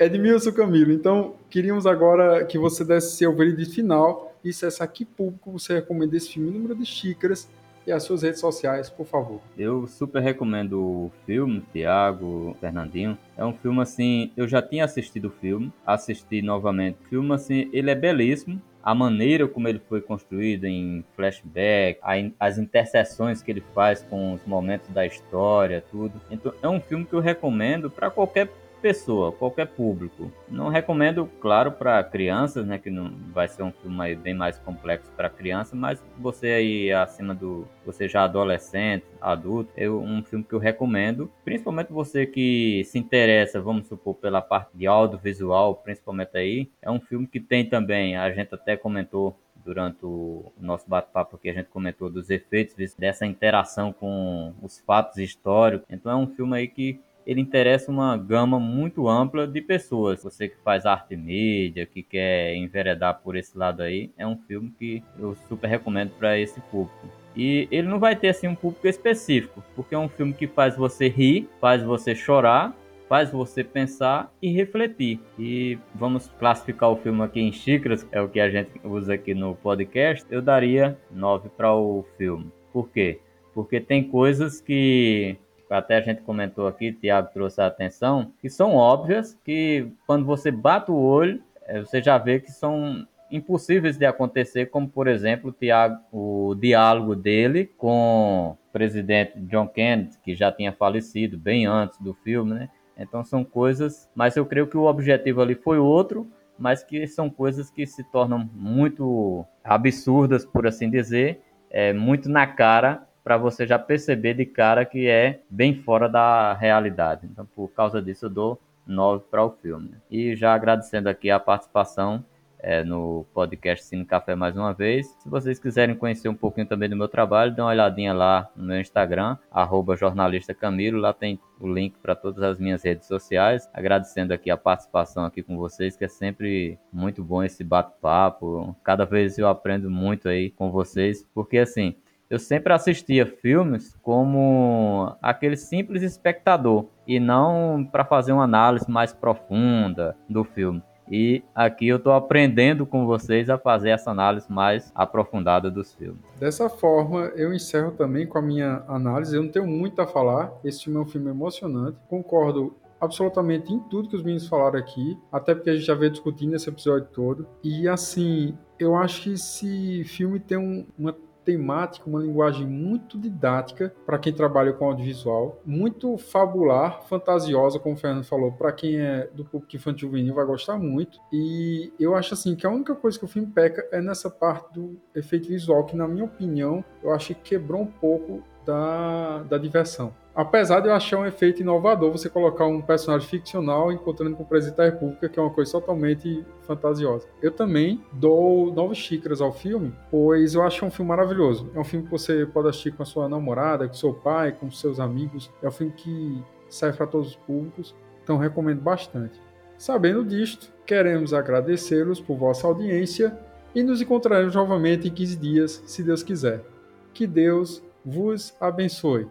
Edmilson Camilo, então queríamos agora que você desse seu veredito final isso é aqui público você recomenda esse filme, número de xícaras e as suas redes sociais, por favor. Eu super recomendo o filme, Tiago, Fernandinho. É um filme assim, eu já tinha assistido o filme, assisti novamente. O filme assim, ele é belíssimo. A maneira como ele foi construído em flashback, as interseções que ele faz com os momentos da história, tudo. Então é um filme que eu recomendo para qualquer pessoa, qualquer público. Não recomendo, claro, para crianças, né, que não vai ser um filme bem mais complexo para criança, mas você aí acima do, você já adolescente, adulto, é um filme que eu recomendo, principalmente você que se interessa, vamos supor, pela parte de audiovisual, principalmente aí, é um filme que tem também, a gente até comentou durante o nosso bate-papo que a gente comentou dos efeitos dessa interação com os fatos históricos. Então é um filme aí que ele interessa uma gama muito ampla de pessoas. Você que faz arte mídia, que quer enveredar por esse lado aí, é um filme que eu super recomendo para esse público. E ele não vai ter assim um público específico, porque é um filme que faz você rir, faz você chorar, faz você pensar e refletir. E vamos classificar o filme aqui em xícaras, é o que a gente usa aqui no podcast. Eu daria 9 para o filme. Por quê? Porque tem coisas que até a gente comentou aqui, Tiago trouxe a atenção, que são óbvias, que quando você bate o olho, eh, você já vê que são impossíveis de acontecer, como por exemplo o, Thiago, o diálogo dele com o presidente John Kennedy, que já tinha falecido bem antes do filme, né? Então são coisas, mas eu creio que o objetivo ali foi outro, mas que são coisas que se tornam muito absurdas, por assim dizer, é, muito na cara para você já perceber de cara que é bem fora da realidade. Então, por causa disso, eu dou 9 para o filme. E já agradecendo aqui a participação é, no podcast Cine Café mais uma vez. Se vocês quiserem conhecer um pouquinho também do meu trabalho, dê uma olhadinha lá no meu Instagram, arroba jornalista Camilo, lá tem o link para todas as minhas redes sociais. Agradecendo aqui a participação aqui com vocês, que é sempre muito bom esse bate-papo. Cada vez eu aprendo muito aí com vocês, porque assim, eu sempre assistia filmes como aquele simples espectador e não para fazer uma análise mais profunda do filme. E aqui eu estou aprendendo com vocês a fazer essa análise mais aprofundada dos filmes. Dessa forma, eu encerro também com a minha análise. Eu não tenho muito a falar. Esse filme é um filme emocionante. Concordo absolutamente em tudo que os meninos falaram aqui, até porque a gente já veio discutindo esse episódio todo. E assim, eu acho que esse filme tem um, uma temática, uma linguagem muito didática para quem trabalha com audiovisual, muito fabular, fantasiosa, como o Fernando falou, para quem é do público infantil juvenil vai gostar muito. E eu acho assim que a única coisa que o filme peca é nessa parte do efeito visual, que na minha opinião, eu acho que quebrou um pouco da, da diversão. Apesar de eu achar um efeito inovador você colocar um personagem ficcional encontrando com o presidente da República, que é uma coisa totalmente fantasiosa. Eu também dou nove xícaras ao filme, pois eu acho um filme maravilhoso. É um filme que você pode assistir com a sua namorada, com seu pai, com seus amigos. É um filme que serve para todos os públicos, então recomendo bastante. Sabendo disto, queremos agradecê-los por vossa audiência e nos encontraremos novamente em 15 dias, se Deus quiser. Que Deus vos abençoe.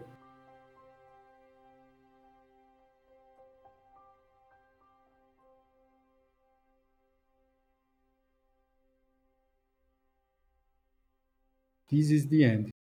This is the end.